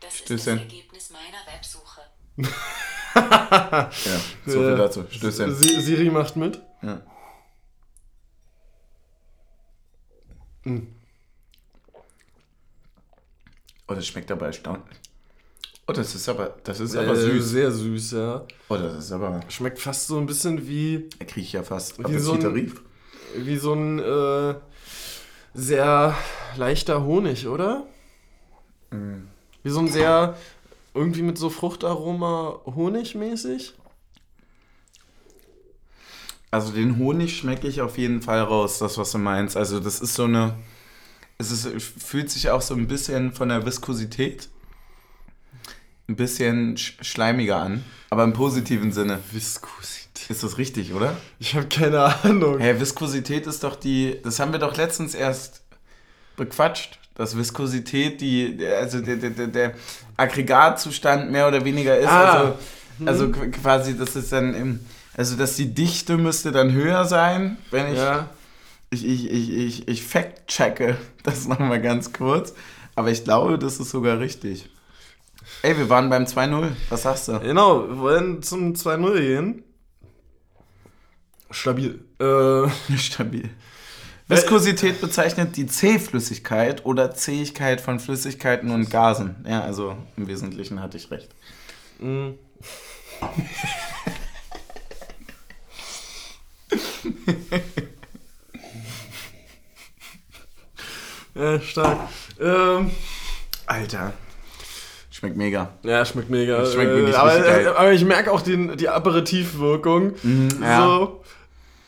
Das ist Stößchen. das Ergebnis meiner Websuche. Ja, so viel Äh, dazu. Stößchen. Si- Siri macht mit. Ja. Oh, das schmeckt aber erstaunlich. Oh, das ist aber, das ist aber süß. Sehr süß, ja. Oh, das ist aber, Schmeckt fast so ein bisschen wie, kriege ich ja fast Wie so ein- wie so ein äh, sehr leichter Honig, oder? Mm. Wie so ein sehr, irgendwie mit so Fruchtaroma Honigmäßig. Also den Honig schmecke ich auf jeden Fall raus, das, was du meinst. Also das ist so eine, es ist, fühlt sich auch so ein bisschen von der Viskosität ein bisschen sch schleimiger an, aber im positiven Sinne. Viskosität. Ist das richtig, oder? Ich habe keine Ahnung. Hä, Viskosität ist doch die, das haben wir doch letztens erst bequatscht, dass Viskosität die, also der, der, der, der Aggregatzustand mehr oder weniger ist. Ah. Also, also qu- quasi, das ist dann im, also dass die Dichte müsste dann höher sein, wenn ich, Ja. Ich, ich, ich, ich, ich fact-checke das nochmal ganz kurz. Aber ich glaube, das ist sogar richtig. Ey, wir waren beim 2-0. Was sagst du? Genau, wir wollen zum 2-0 gehen. Stabil. Äh, Stabil. Viskosität bezeichnet die Zähflüssigkeit oder Zähigkeit von Flüssigkeiten und Gasen. Ja, also im Wesentlichen hatte ich recht. mh. ja, stark. Ähm, Alter. Schmeckt mega. ja, schmeckt mega. Schmeckt wirklich äh, aber, geil. äh, aber ich merke auch den, die Aperitivwirkung. ja. So,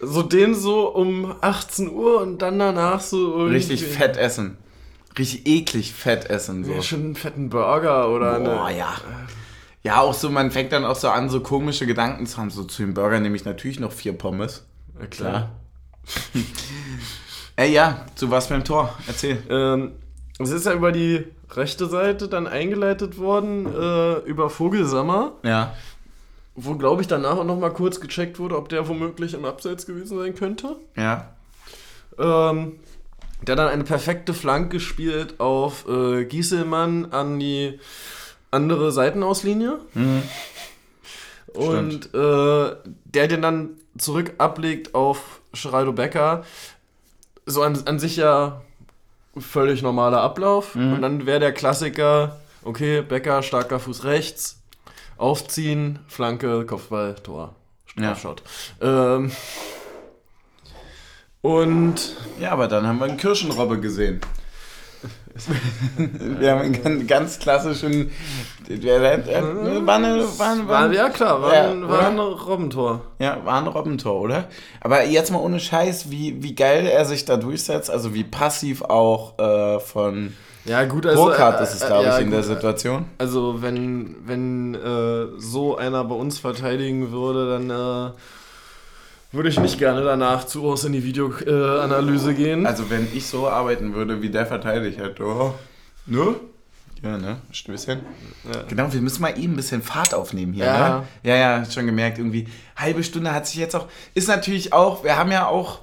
so den so um 18 Uhr und dann danach so irgendwie- Richtig fett essen. Richtig eklig fett essen. So. Ja, schon einen fetten Burger oder Boah, eine. ja. Ja, auch so, man fängt dann auch so an, so komische Gedanken zu haben. So zu dem Burger nehme ich natürlich noch vier Pommes. Ja, klar. Ey, ja, du warst beim Tor. Erzähl. Ähm, es ist ja über die rechte Seite dann eingeleitet worden, äh, über Vogelsammer, Ja. wo, glaube ich, danach auch nochmal kurz gecheckt wurde, ob der womöglich im Abseits gewesen sein könnte. Ja. Ähm, der dann eine perfekte Flanke gespielt auf äh, Gieselmann an die andere Seitenauslinie. Und äh, der den dann zurück ablegt auf Geraldo Becker. So an, an sich ja völlig normaler Ablauf. Und dann wäre der Klassiker, okay, Becker, starker Fuß rechts, aufziehen, Flanke, Kopfball, Tor. Ja. Strafschott. Ähm, und Ja, aber dann haben wir einen Kirschenrobbe gesehen. Wir haben einen ganz, klassischen. Der, der, der, war eine, war war ja klar, war, Ja, ein, war ein? Robbentor. Ja, war ein Robbentor, oder? Aber jetzt mal ohne Scheiß, wie, wie geil er sich da durchsetzt, also wie passiv auch äh, von Ja gut, also... Burkhardt äh, ist es, äh, glaube ja, ich, in der gut, Situation. Also wenn, wenn äh, so einer bei uns verteidigen würde, dann äh, würde ich nicht gerne danach zu groß in die Videoanalyse äh, gehen. Also wenn ich so arbeiten würde, wie der verteidigt hat, oh. Ne? Ja, ne? Stößchen. Ja. Genau, wir müssen mal eben ein bisschen Fahrt aufnehmen hier, Ja. ne? Ja, ja, schon gemerkt, irgendwie. Halbe Stunde hat sich jetzt auch. Ist natürlich auch, wir haben ja auch.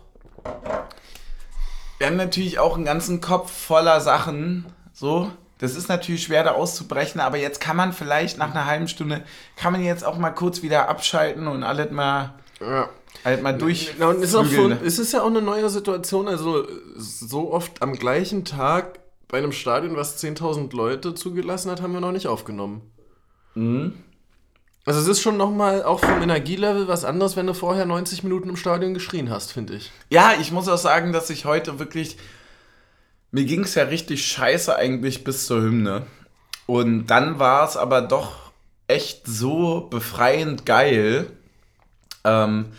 Wir haben natürlich auch einen ganzen Kopf voller Sachen. So. Das ist natürlich schwer da auszubrechen, aber jetzt kann man vielleicht nach einer halben Stunde, kann man jetzt auch mal kurz wieder abschalten und alles mal, ja. Halt mal durch. Ja, und ist auch von, es ist ja auch eine neue Situation, also so oft am gleichen Tag bei einem Stadion, was 10.000 Leute zugelassen hat, haben wir noch nicht aufgenommen. Mhm. Also es ist schon nochmal auch vom Energielevel was anderes, wenn du vorher 90 Minuten im Stadion geschrien hast, finde ich. Ja, ich muss auch sagen, dass ich heute wirklich. Mir ging es ja richtig scheiße eigentlich bis zur Hymne. Und dann war es aber doch echt so befreiend geil, ähm,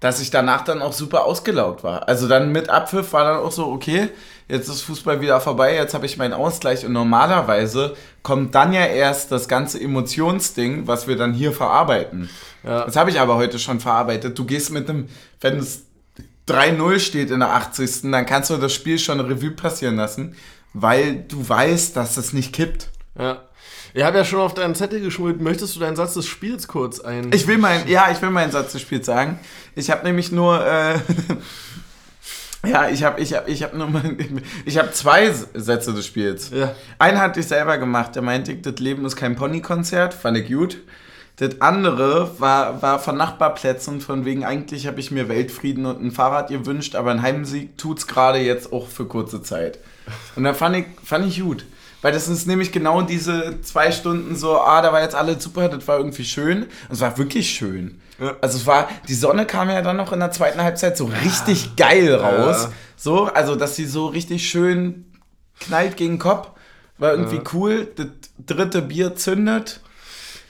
dass ich danach dann auch super ausgelaugt war. Also dann mit Abpfiff war dann auch so, okay, jetzt ist Fußball wieder vorbei, jetzt habe ich meinen Ausgleich und normalerweise kommt dann ja erst das ganze Emotionsding, was wir dann hier verarbeiten. Ja. Das habe ich aber heute schon verarbeitet. Du gehst mit einem, wenn es 3-0 steht in der 80. dann kannst du das Spiel schon Revue passieren lassen, weil du weißt, dass es nicht kippt. Ja. Ich habe ja schon auf deinen Zettel geschmult. Möchtest du deinen Satz des Spiels kurz ein... Ich will mein, ja, ich will meinen Satz des Spiels sagen. Ich habe nämlich nur, äh, ja, ich habe, ich habe, ich habe nur, mal, ich habe zwei Sätze des Spiels. Ja. Einen hatte ich selber gemacht. Der meinte, das Leben ist kein Ponykonzert, fand ich gut. Das andere war, war von Nachbarplätzen, von wegen eigentlich habe ich mir Weltfrieden und ein Fahrrad gewünscht, aber ein Heimsieg tut's gerade jetzt auch für kurze Zeit. Und da fand ich, fand ich gut. Weil das ist nämlich genau diese zwei Stunden so, ah, da war jetzt alles super, das war irgendwie schön. Und es war wirklich schön. Ja. Also es war, die Sonne kam ja dann noch in der zweiten Halbzeit so richtig geil raus. Ja. So, also dass sie so richtig schön knallt gegen den Kopf. War irgendwie Ja. cool. Das dritte Bier zündet.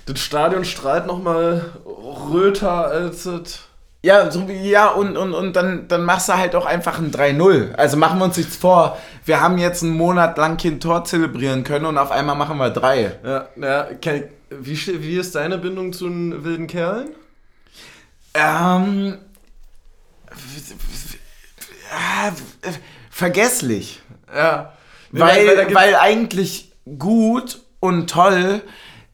Das Stadion strahlt nochmal röter als es... Ja, so wie, ja, und, und, und dann, dann machst du halt auch einfach ein 3-0. Also machen wir uns nichts vor. Wir haben jetzt einen Monat lang kein Tor zelebrieren können und auf einmal machen wir drei. Ja, ja, Ken- wie, wie ist deine Bindung zu den wilden Kerlen? Ähm. ja, Vergesslich. Ja. Weil, gibt's- weil eigentlich gut und toll,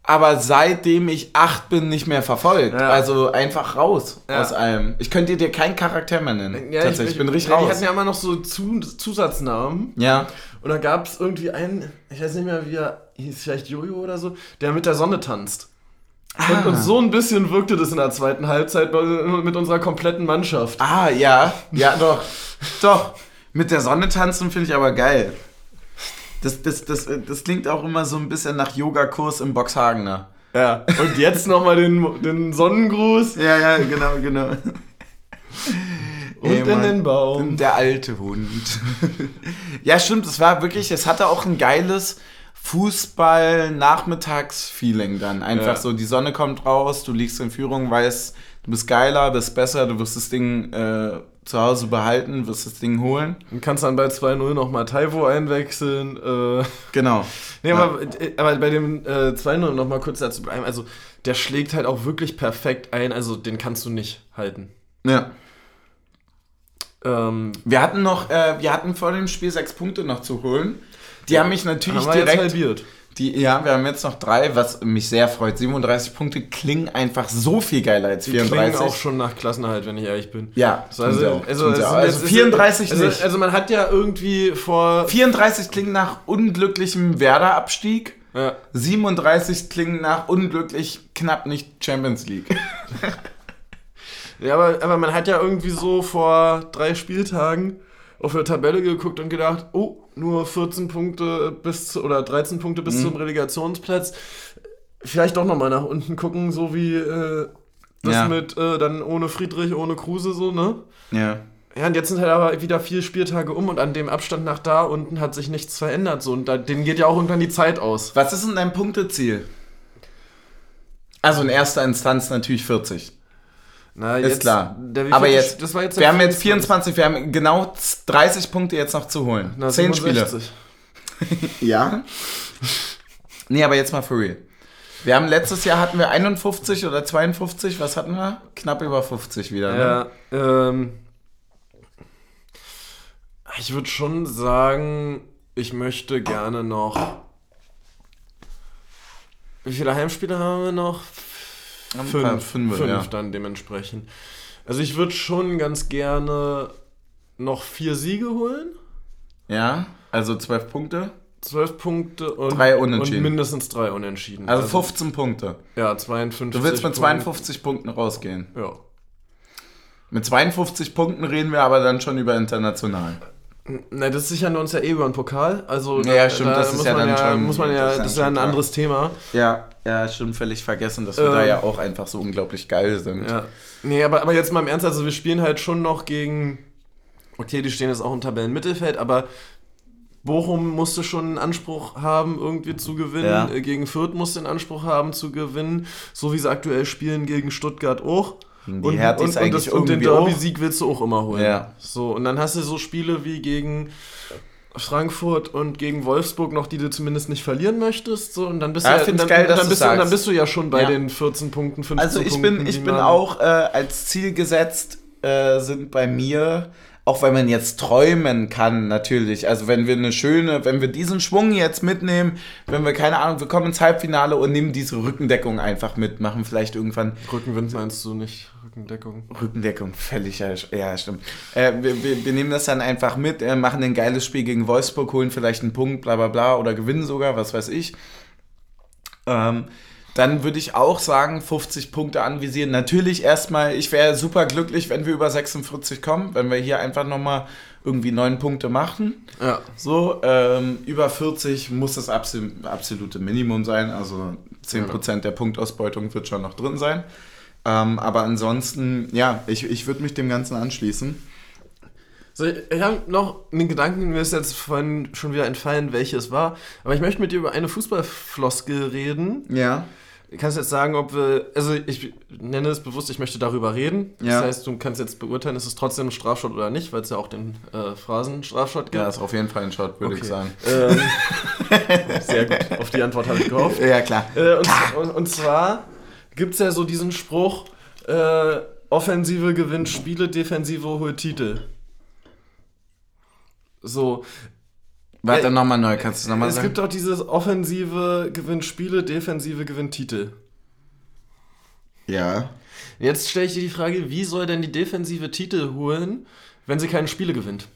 aber seitdem ich acht bin, nicht mehr verfolgt. Ja. Also einfach raus Ja. aus allem. Ich könnte dir keinen Charakter mehr nennen. Ja, Tatsächlich, ich, bin richtig ja, Die raus. hatten ja immer noch so Zu Zusatznamen. Ja. Und da gab es irgendwie einen, ich weiß nicht mehr, wie er hieß, vielleicht Jojo oder so, der mit der Sonne tanzt. Und, und so ein bisschen wirkte das in der zweiten Halbzeit mit unserer kompletten Mannschaft. Ah, ja. Ja, doch. doch. Mit der Sonne tanzen finde ich aber geil. Das, das, das, das klingt auch immer so ein bisschen nach Yogakurs im Boxhagener. Ja. Und jetzt nochmal den, den Sonnengruß Ja, ja, genau, genau. und Ey, in den Baum. Der alte Hund. ja, stimmt, es war wirklich, es hatte auch ein geiles Fußball-Nachmittags-Feeling dann. Einfach Ja. so, die Sonne kommt raus, du liegst in Führung, weißt, du bist geiler, bist besser, du wirst das Ding äh, zu Hause behalten, wirst das Ding holen. Und kannst dann bei 2-0 nochmal Taiwo einwechseln. Äh. Genau. Nee, aber, aber bei dem äh, 2-0 nochmal kurz dazu bleiben. Also, der schlägt halt auch wirklich perfekt ein. Also, den kannst du nicht halten. Ja. Ähm, Wir hatten noch, äh, wir hatten vor dem Spiel sechs Punkte noch zu holen. Die haben mich natürlich haben direkt. halbiert. Die, ja, wir haben jetzt noch drei, was mich sehr freut. 37 Punkte klingen einfach so viel geiler als Die 34. klingen auch schon nach Klassenhalt, wenn ich ehrlich bin. Ja, So, also, auch, also, also jetzt- 34 also, nicht. Also man hat ja irgendwie vor... 34 klingen nach unglücklichem Werder-Abstieg. Ja, 37 klingen nach unglücklich knapp nicht Champions League. ja aber, aber man hat ja irgendwie so vor drei Spieltagen auf der Tabelle geguckt und gedacht, oh, nur 14 Punkte bis zu, oder 13 Punkte bis zum Relegationsplatz. Vielleicht doch nochmal nach unten gucken, so wie äh, das Ja. mit äh, dann ohne Friedrich, ohne Kruse so, ne? Ja. Ja, und jetzt sind halt aber wieder vier Spieltage um und an dem Abstand nach da unten hat sich nichts verändert. So, und da, denen geht ja auch irgendwann die Zeit aus. Was ist denn dein Punkteziel? Also in erster Instanz natürlich 40. Na, Ist klar. Der Aber jetzt, das war jetzt wir haben jetzt 24, wir haben genau 30 Punkte jetzt noch zu holen. Na, 10 Spiele. 67. Ja. Nee, aber jetzt mal for real. Wir haben letztes Jahr hatten wir 51 oder 52, was hatten wir? Knapp über 50 wieder. Ne? Ja, ähm. Ich würde schon sagen, ich möchte gerne noch. Wie viele Heimspiele haben wir noch? Paar Fünf. Fünfe, ja. dann dementsprechend. Also ich würde schon ganz gerne noch vier Siege holen. Ja, also 12 Punkte. Zwölf Punkte und, Drei Unentschieden. und mindestens drei Unentschieden. Also 15 Punkte. Ja, 52. Du willst mit Punkte. 52 Punkten rausgehen. Ja. Mit 52 Punkten reden wir aber dann schon über international. Na, das sichern wir uns ja eh über den Pokal. Also Ja, stimmt, das ist muss ja man dann ja, schon- muss man ja, das ist das ist dann ja ein anderes Thema. Ja, ja, stimmt, völlig vergessen, dass wir Ähm, da ja auch einfach so unglaublich geil sind. Ja. Nee, aber, aber jetzt mal im Ernst, also wir spielen halt schon noch gegen. Okay, die stehen jetzt auch im Tabellenmittelfeld, aber Bochum musste schon einen Anspruch haben, irgendwie zu gewinnen. Ja. Äh, Gegen Fürth musste einen Anspruch haben zu gewinnen. So wie sie aktuell spielen gegen Stuttgart auch. Die und, und, eigentlich das, und den. Derby-Sieg willst du auch immer holen. Ja. So, und dann hast du so Spiele wie gegen Frankfurt und gegen Wolfsburg noch, die du zumindest nicht verlieren möchtest. So, und dann bist Ja, du ja, dann, geil, dann, du's bist du, und dann bist du ja schon bei Ja. den 14 Punkten, 15 Also ich Punkten. bin, ich bin auch äh, als Ziel gesetzt, äh, sind bei mir, auch wenn man jetzt träumen kann, natürlich. Also wenn wir eine schöne, wenn wir diesen Schwung jetzt mitnehmen, wenn wir, keine Ahnung, wir kommen ins Halbfinale und nehmen diese Rückendeckung einfach mit, machen vielleicht irgendwann Rückenwind meinst du nicht, Rückendeckung. Rückendeckung, völlig, ja, ja stimmt. Äh, wir, wir, wir nehmen das dann einfach mit, äh, machen ein geiles Spiel gegen Wolfsburg, holen vielleicht einen Punkt, bla bla bla, oder gewinnen sogar, was weiß ich. Ähm, dann würde ich auch sagen, 50 Punkte anvisieren. Natürlich erstmal, ich wäre super glücklich, wenn wir über 46 kommen, wenn wir hier einfach nochmal irgendwie neun Punkte machen. Ja. So, ähm, über 40 muss das absol- absolute Minimum sein, also 10% der Punktausbeutung wird schon noch drin sein. Ähm, aber ansonsten, ja, ich, ich würde mich dem Ganzen anschließen. So, ich habe noch einen Gedanken, mir ist jetzt vorhin schon wieder entfallen, welches war. Aber ich möchte mit dir über eine Fußballfloskel reden. Ja. Du kannst jetzt sagen, ob wir, also ich nenne es bewusst, ich möchte darüber reden. Ja. Das heißt, du kannst jetzt beurteilen, ist es trotzdem ein Strafschott oder nicht, weil es ja auch den äh, Phrasenstrafschott gibt. Ja, ist auf jeden Fall ein Shot, würde ich Okay. sagen. Ähm, sehr gut, auf die Antwort habe ich gehofft. Ja, klar. Äh, und, und, und zwar gibt es ja so diesen Spruch, äh, Offensive gewinnt Spiele, Defensive holt Titel. So, Warte nochmal neu, kannst du es nochmal es sagen? gibt auch dieses offensive gewinnt Spiele, defensive gewinnt Titel. ja. Jetzt stelle ich dir die Frage, wie soll denn die Defensive Titel holen, wenn sie keine Spiele gewinnt?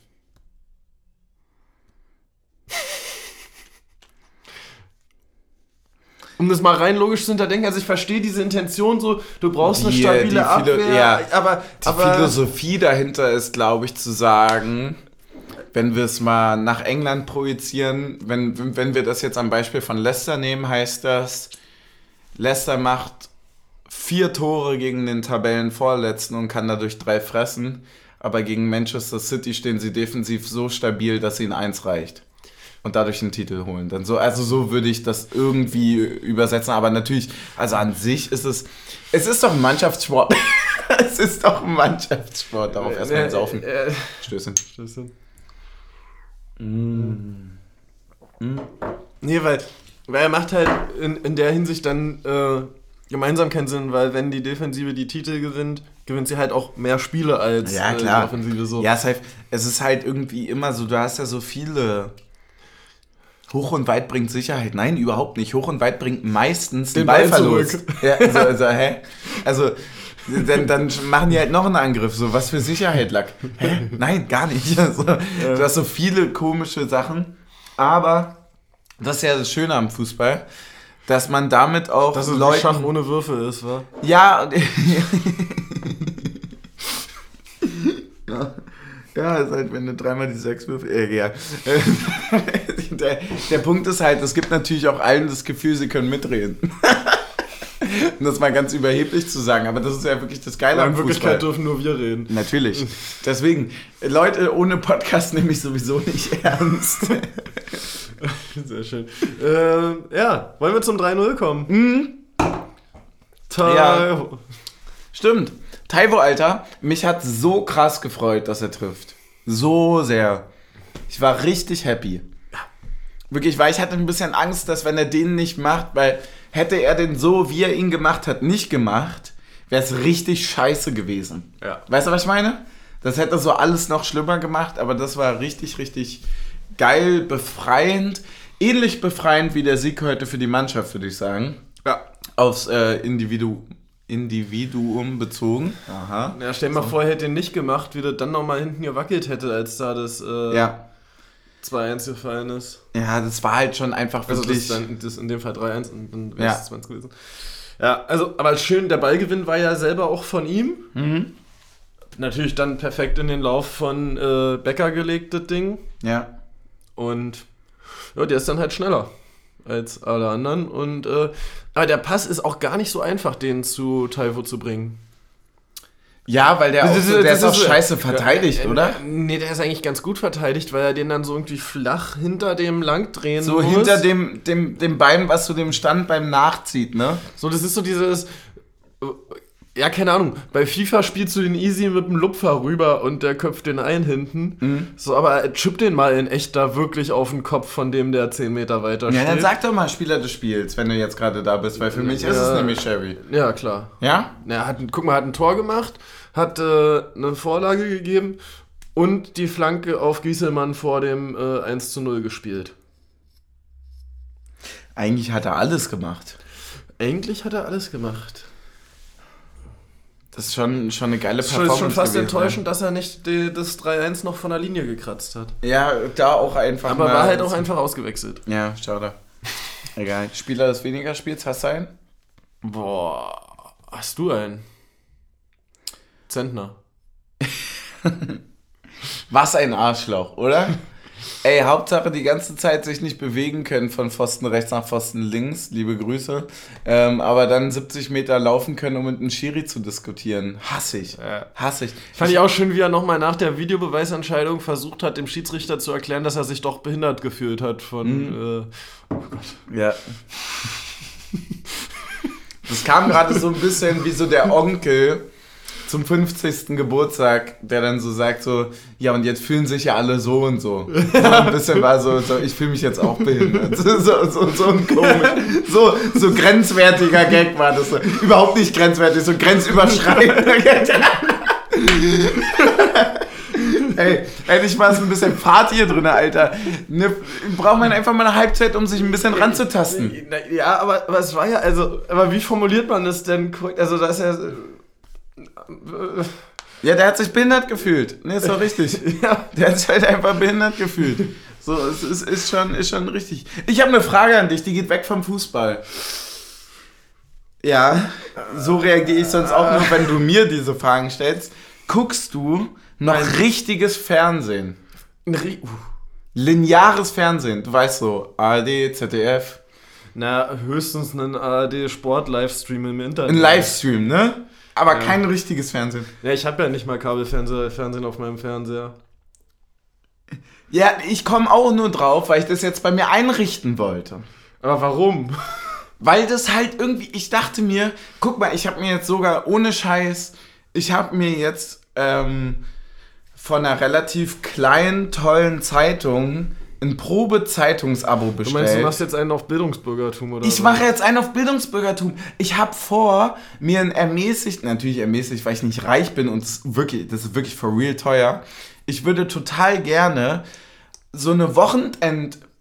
Um das mal rein logisch zu hinterdenken, also ich verstehe diese Intention so, du brauchst eine Die- stabile die Philo- Abwehr, ja, aber, Die aber Philosophie dahinter ist, glaube ich, zu sagen, wenn wir es mal nach England projizieren, wenn, wenn wir das jetzt am Beispiel von Leicester nehmen, heißt das, Leicester macht vier Tore gegen den Tabellenvorletzten und kann dadurch drei fressen, aber gegen Manchester City stehen sie defensiv so stabil, dass ihnen eins reicht. Und dadurch einen Titel holen. Dann so, also so würde ich das irgendwie übersetzen. Aber natürlich, also an sich ist es. Es ist doch ein Mannschaftssport. es ist doch ein Mannschaftssport. Darauf erstmal ein Saufen. Äh, Stößchen. Stößchen. Nee, weil, weil er macht halt in, in der Hinsicht dann äh, gemeinsam keinen Sinn, weil wenn die Defensive die Titel gewinnt, gewinnt sie halt auch mehr Spiele als Ja, äh, die klar. Offensive so. Ja, es, halt, es ist halt irgendwie immer so, du hast ja so viele. Hoch und weit bringt Sicherheit. Nein, überhaupt nicht. Hoch und weit bringt meistens den, Den Ball Ballverlust. zurück. Ja, also, also, hä? Also, dann, dann machen die halt noch einen Angriff. So, was für Sicherheit, Lack. Hä? Nein, gar nicht. Also, Du hast so viele komische Sachen. Aber das ist ja das Schöne am Fußball, dass man damit auch Dass es Leuten... Schach ohne Würfel ist, wa? Ja, und- ja. Ja, ist halt, wenn du dreimal die sechs würfelst. Äh, ja. der, der Punkt ist halt, es gibt natürlich auch allen das Gefühl, sie können mitreden. Um das mal ganz überheblich zu sagen, aber das ist ja wirklich das Geile am in Wirklichkeit Fußball. dürfen nur wir reden. Natürlich. Deswegen, Leute, ohne Podcast nehme ich sowieso nicht ernst. Sehr schön. Äh, ja, wollen wir zum 3-0 kommen? Mhm. Ta Ja. Stimmt. Taiwo, Alter, mich hat so krass gefreut, dass er trifft. So sehr. Ich war richtig happy. Wirklich, weil ich hatte ein bisschen Angst, dass wenn er den nicht macht, weil hätte er den so, wie er ihn gemacht hat, nicht gemacht, wäre es richtig scheiße gewesen. Ja. Weißt du, was ich meine? Das hätte so alles noch schlimmer gemacht, aber das war richtig, richtig geil, befreiend. Ähnlich befreiend wie der Sieg heute für die Mannschaft, würde ich sagen. Ja. Aufs äh, Individu Individuum bezogen. Aha. Ja, stell dir mal vor, er hätte ihn nicht gemacht, wie der dann nochmal hinten gewackelt hätte, als da das äh, Ja. 2-1 gefallen ist. Ja, das war halt schon einfach Also das wirklich. ist dann das in dem Fall 3-1 und dann wäre Ja. es 2-1 gewesen. Ja, also, aber schön, der Ballgewinn war ja selber auch von ihm. mhm. Natürlich dann perfekt in den Lauf von äh, Becker gelegt, das Ding. Ja. Und ja, der ist dann halt schneller als alle anderen. Und äh, aber der Pass ist auch gar nicht so einfach, den zu Taiwo zu bringen. Ja, weil der, auch, Das so, der ist auch so- scheiße verteidigt, Ja, äh, oder? äh, Nee, der ist eigentlich ganz gut verteidigt, weil er den dann so irgendwie flach hinter dem lang drehen So muss. hinter dem, dem, dem Bein, was zu dem Stand beim Nachzieht, ne? So, das ist so dieses. Ja, keine Ahnung. Bei FIFA spielst du den easy mit dem Lupfer rüber und der köpft den ein hinten. Mhm. So, aber chip den mal in echt da wirklich auf den Kopf von dem, der 10 Meter weiter Ja, steht. dann sag doch mal Spieler des Spiels, wenn du jetzt gerade da bist, weil für mich ist es Ja. nämlich Sherry. Ja, klar. Ja? Er hat, guck mal, hat ein Tor gemacht, hat äh, eine Vorlage gegeben und die Flanke auf Gieselmann vor dem äh, 1 zu 0 gespielt. Eigentlich hat er alles gemacht. Eigentlich hat er alles gemacht. Das ist schon, schon eine geile Es ist schon, Performance ist schon fast gewesen, enttäuschend, dass er nicht die, das 3-1 noch von der Linie gekratzt hat. Ja, da auch einfach Aber war halt auch einfach ausgewechselt. Ja, schade. Egal. Spieler des weniger Spiels, hast du einen? Boah, hast du einen? Zentner. Was ein Arschloch, oder? Ey, Hauptsache die ganze Zeit sich nicht bewegen können von Pfosten rechts nach Pfosten links, liebe Grüße. Ähm, aber dann 70 Meter laufen können, um mit einem Schiri zu diskutieren. Hasse ich. Ja. Hasse ich. Fand ich auch schön, wie er nochmal nach der Videobeweisentscheidung versucht hat, dem Schiedsrichter zu erklären, dass er sich doch behindert gefühlt hat von. Äh, Ja. Das kam gerade so ein bisschen wie so der Onkel zum 50. Geburtstag, der dann so sagt so, ja und jetzt fühlen sich ja alle so und so. so ein bisschen war so, so ich fühle mich jetzt auch behindert. So, so, so, ein komisch, so, so grenzwertiger Gag war das. So. Überhaupt nicht grenzwertig, so grenzüberschreitender Gag. Ey, endlich mal so ein bisschen Fahrt hier drin, Alter. Ne, braucht man einfach mal eine Halbzeit, um sich ein bisschen ranzutasten. Ja, aber, aber es war ja, also, aber wie formuliert man das denn korrekt? Also, das ist ja. Ja, der hat sich behindert gefühlt. Ne, ist doch richtig. Ja. Der hat sich halt einfach behindert gefühlt. So, es ist, ist, schon, ist schon richtig. Ich habe eine Frage an dich, die geht weg vom Fußball. Ja, so reagiere ich sonst auch nur, wenn du mir diese Fragen stellst. Guckst du noch richtiges Fernsehen? uh. Lineares Fernsehen, du weißt so, ARD, ZDF, Na, höchstens einen ARD-Sport-Livestream im Internet. ein Livestream, ne? Aber kein richtiges Fernsehen. Ja, ich habe ja nicht mal Kabelfernseher Fernsehen auf meinem Fernseher. Ja, ich komme auch nur drauf, weil ich das jetzt bei mir einrichten wollte. Aber warum? Weil das halt irgendwie, ich dachte mir, guck mal, ich habe mir jetzt sogar ohne Scheiß, ich habe mir jetzt ähm, von einer relativ kleinen, tollen Zeitung ein Probezeitungsabo Du bestellt. meinst, du machst jetzt einen auf Bildungsbürgertum oder Ich mache jetzt einen auf Bildungsbürgertum. Ich habe vor, mir ein ermäßigt, natürlich ermäßigt, weil ich nicht reich bin und es wirklich, das ist wirklich for real teuer. Ich würde total gerne so eine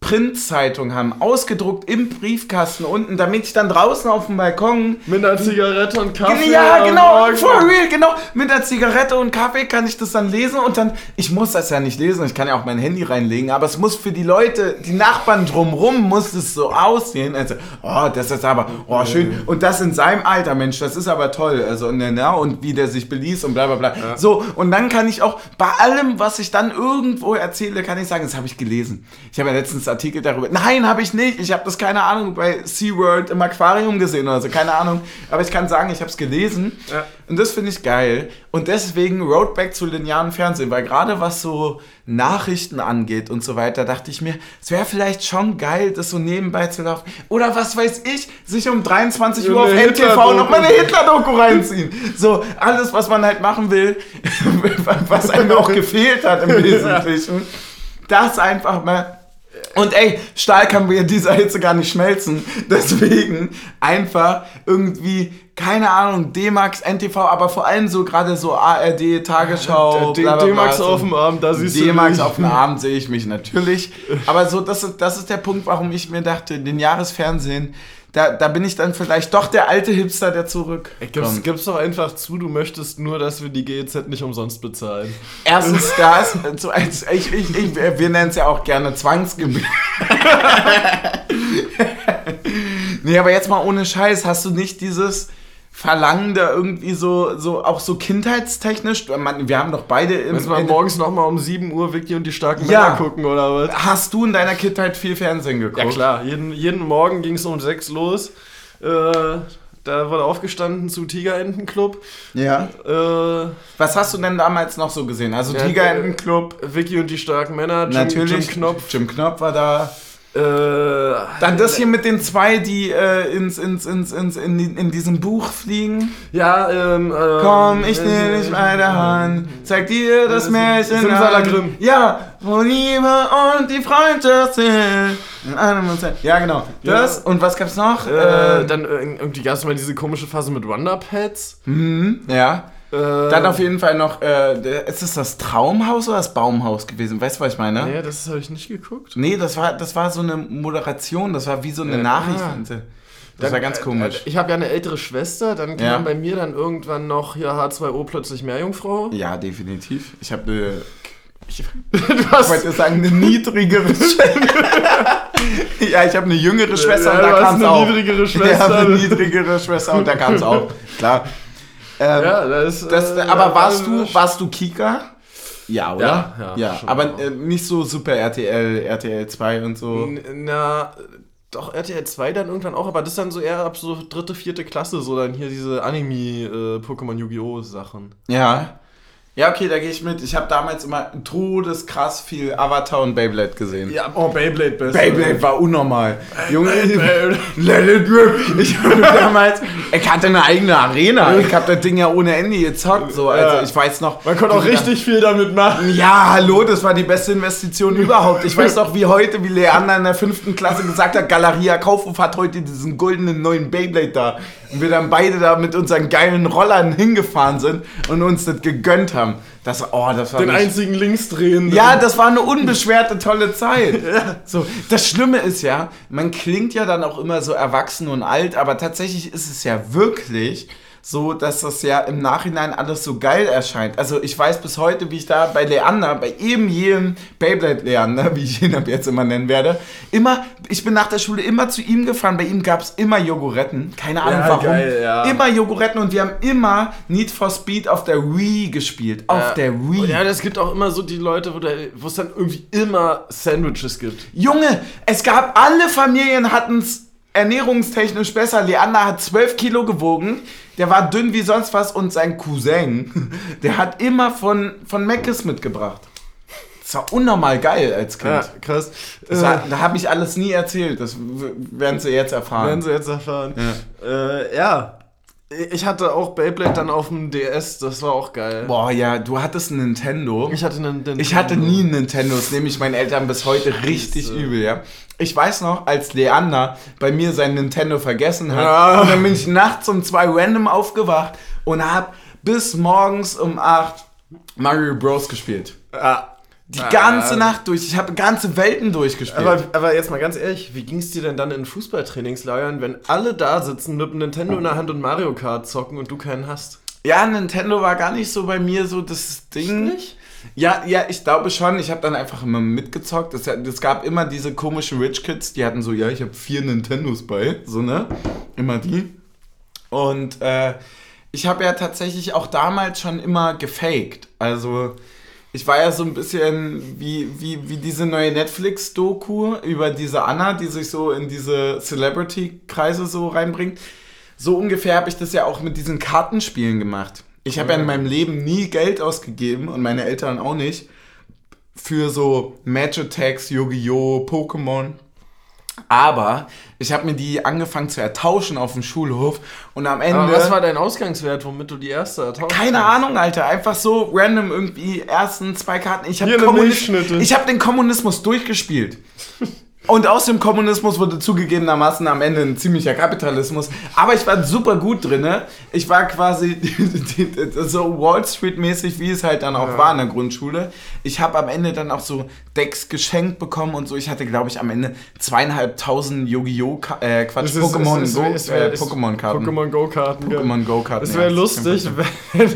Wochenend-Printzeitung haben, ausgedruckt im Briefkasten unten, damit ich dann draußen auf dem Balkon Mit einer Zigarette und Kaffee. ja, genau, Morgen. for real, genau. Mit der Zigarette und Kaffee kann ich das dann lesen und dann, ich muss das ja nicht lesen, ich kann ja auch mein Handy reinlegen, aber es muss für die Leute, die Nachbarn drumrum, muss es so aussehen. Also, oh, das ist aber, oh, schön. Und das in seinem Alter, Mensch, das ist aber toll. Also, ne, ne, und wie der sich beließ und bla, bla, bla. So, und dann kann ich auch, bei allem, was ich dann irgendwo erzähle, kann ich sagen, das habe ich gelesen. Ich habe ja letztens Artikel darüber, nein, habe ich nicht. Ich habe das, keine Ahnung, bei SeaWorld im Aquarium gesehen oder so, keine Ahnung. Aber ich kann sagen, ich habe es gelesen. Ja. Und das finde ich geil. Und deswegen Roadback zu linearen Fernsehen, weil gerade was so Nachrichten angeht und so weiter, dachte ich mir, es wäre vielleicht schon geil, das so nebenbei zu laufen. Oder was weiß ich, sich um 23 Uhr auf NTV Hitler-Doku. noch mal eine Hitler-Doku reinziehen. So, alles, was man halt machen will, was einem auch gefehlt hat im Wesentlichen, das einfach mal und ey, Stahl kann bei dieser Hitze gar nicht schmelzen. Deswegen einfach irgendwie, keine Ahnung, D-Max, NTV, aber vor allem so gerade so ARD, Tagesschau, D-Max auf dem Abend, da siehst du D-Max auf dem Abend sehe ich mich natürlich. Aber so, das ist, das ist der Punkt, warum ich mir dachte, den Jahresfernsehen, da, da bin ich dann vielleicht doch der alte Hipster, der zurück. Gib's, gib's doch einfach zu, du möchtest nur, dass wir die GEZ nicht umsonst bezahlen. Erstens das, ich, ich, ich, wir nennen es ja auch gerne Zwangsgebühr. nee, aber jetzt mal ohne Scheiß, hast du nicht dieses Verlangen da irgendwie so, so auch so kindheitstechnisch? Man, wir haben doch beide im, Müssen wir morgens nochmal um 7 Uhr Vicky und die starken Ja. Männer gucken oder was? Hast du in deiner Kindheit viel Fernsehen geguckt? Ja klar, jeden, jeden Morgen ging es um 6 los. Äh, da wurde aufgestanden zu Tigerentenclub. Ja. Äh, Was hast du denn damals noch so gesehen? Also Ja, Tigerentenclub, Vicky und die starken Männer, Jim, natürlich. Jim Knopf. Jim Knopf war da. Äh, Dann das hier mit den zwei, die äh, ins, ins, ins, ins, in, in diesem Buch fliegen. ja, ähm, ähm, Komm, ich nehme äh, dich bei der Hand, zeig dir das Sim- Märchen Simsalagrim. Ja, wo Liebe und die Freundschaft sind. In einem Ja, genau. Das. Und was gab's noch? Äh, Äh, dann irgendwie gab es mal diese komische Phase mit Wonderpads. mhm, ja. Äh, Dann auf jeden Fall noch, äh, ist es das Traumhaus oder das Baumhaus gewesen? Weißt du, was ich meine? Nee, das habe ich nicht geguckt. Nee, das war, das war so eine Moderation, das war wie so eine Äh, Nachricht. ah. Das Dann, war ganz äh, komisch. Ich habe ja eine ältere Schwester, dann kam Ja. bei mir dann irgendwann noch hier H2O plötzlich Meerjungfrau. Ja, definitiv. Ich habe eine. Ich, ich wollte sagen, eine niedrigere Schwester. ja, ich habe eine jüngere Schwester Ja, und du da kam es eine auch. niedrigere Ich habe Schwester. eine niedrigere Schwester und da kam es auch. Klar. Ähm, Ja, das, äh, das, aber warst äh, du, warst du Kika? Ja, oder? Ja, ja, schon aber äh, nicht so super RTL, RTL 2 und so. Na, doch RTL 2 dann irgendwann auch, aber das dann so eher ab so dritte, vierte Klasse, so dann hier diese Anime-Pokémon Yu-Gi-Oh! Sachen. Ja. Ja, okay, da gehe ich mit. Ich habe damals immer todeskrass viel Avatar und Beyblade gesehen. Ja, oh, Beyblade best. Beyblade war unnormal. Junge, let it rip. Ich habe damals, ich hatte eine eigene Arena. Ich habe das Ding ja ohne Ende gezockt. So, also ich weiß noch. Man konnte auch richtig viel damit machen. Ja, hallo, das war die beste Investition überhaupt. Ich weiß noch, wie heute, wie Leander in der fünften Klasse gesagt hat, Galeria Kaufhof hat heute diesen goldenen neuen Beyblade da. Und wir dann beide da mit unseren geilen Rollern hingefahren sind und uns das gegönnt haben. Das, oh, das war Den richtig- einzigen Linksdrehenden. Ja, das war eine unbeschwerte, tolle Zeit. So, das Schlimme ist ja, man klingt ja dann auch immer so erwachsen und alt, aber tatsächlich ist es ja wirklich so, dass das ja im Nachhinein alles so geil erscheint. Also ich weiß bis heute, wie ich da bei Leander, bei eben jedem Beyblade Leander, wie ich ihn ab jetzt immer nennen werde, immer, ich bin nach der Schule immer zu ihm gefahren, bei ihm gab es immer Jogoretten, keine Ahnung Ja, warum. geil, ja. Immer Jogoretten und wir haben immer Need for Speed auf der Wii gespielt. Auf der Wii. Ja, es gibt auch immer so die Leute, wo es dann irgendwie immer Sandwiches gibt. Junge, es gab, alle Familien hatten es ernährungstechnisch besser. Leander hat 12 Kilo gewogen, der war dünn wie sonst was und sein Cousin, der hat immer von, von Meckes mitgebracht. Das war unnormal geil als Kind. Ja, krass. Das Äh, da habe ich alles nie erzählt, das werden sie jetzt erfahren. werden sie jetzt erfahren. Ja. Äh, ja. Ich hatte auch Beyblade dann auf dem DS, das war auch geil. Boah, ja, du hattest ein Nintendo. Ich hatte einen, den Ich hatte nie einen Nintendo, das nehme ich meinen Eltern bis heute richtig Siehste. übel, ja. Ich weiß noch, als Leander bei mir sein Nintendo vergessen hat, Ja. und dann bin ich nachts um zwei random aufgewacht und hab bis morgens um acht Mario Bros. gespielt. Ah, Die Ah. ganze Nacht durch. Ich habe ganze Welten durchgespielt. aber, aber jetzt mal ganz ehrlich, wie ging es dir denn dann in Fußballtrainingslagern, wenn alle da sitzen mit einem Nintendo in der Hand und Mario Kart zocken und du keinen hast? Ja, Nintendo war gar nicht so bei mir so das Ding. Ja, ja, ich glaube schon. Ich habe dann einfach immer mitgezockt. Es, es gab immer diese komischen Rich Kids, die hatten so, ja, ich habe vier Nintendos bei, so ne, immer die. Und äh, ich habe ja tatsächlich auch damals schon immer gefaked. Also ich war ja so ein bisschen wie, wie, wie diese neue Netflix-Doku über diese Anna, die sich so in diese Celebrity-Kreise so reinbringt. So ungefähr habe ich das ja auch mit diesen Kartenspielen gemacht. Ich habe ja in meinem Leben nie Geld ausgegeben und meine Eltern auch nicht für so Match Attacks, Yu-Gi-Oh!, Pokémon. Aber ich habe mir die angefangen zu ertauschen auf dem Schulhof und am Ende. Aber was war dein Ausgangswert, womit du die erste ertauscht Keine hast? Ahnung, Alter. Einfach so random irgendwie ersten zwei Karten. Ich habe ich hab den Kommunismus durchgespielt. Und aus dem Kommunismus wurde zugegebenermaßen am Ende ein ziemlicher Kapitalismus. Aber ich war super gut drin. Ich war quasi so Wall Street-mäßig, wie es halt dann auch war in der Grundschule. Ich habe am Ende dann auch so Decks geschenkt bekommen und so. Ich hatte, glaube ich, am Ende zweieinhalbtausend Yu-Gi-Oh! Äh, Quatsch, Es Pokémon es es äh, es- Pokémon-Karten. Pokémon Go-Karten. ja. Pokémon Go-Karten. Es ja, wäre lustig, wenn,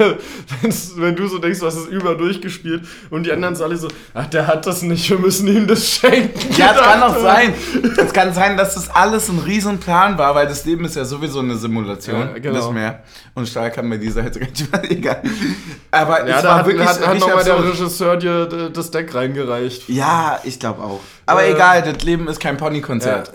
wenn du so denkst, du hast es über durchgespielt und die anderen so alle so, ach, der hat das nicht, wir müssen ihm das schenken. Ja, das kann auch sein. Es kann sein, dass das alles ein Riesenplan war, weil das Leben ist ja sowieso eine Simulation. Ja, genau. Nicht mehr. Und Stahl kann bei dieser Hitze ganz egal. Aber Ja, es da war hat, wirklich hat, hat nochmal der. Regisseur dir d- das Deck reingereicht. Ja, ich glaube auch. Aber Äh, egal, das Leben ist kein Ponykonzert.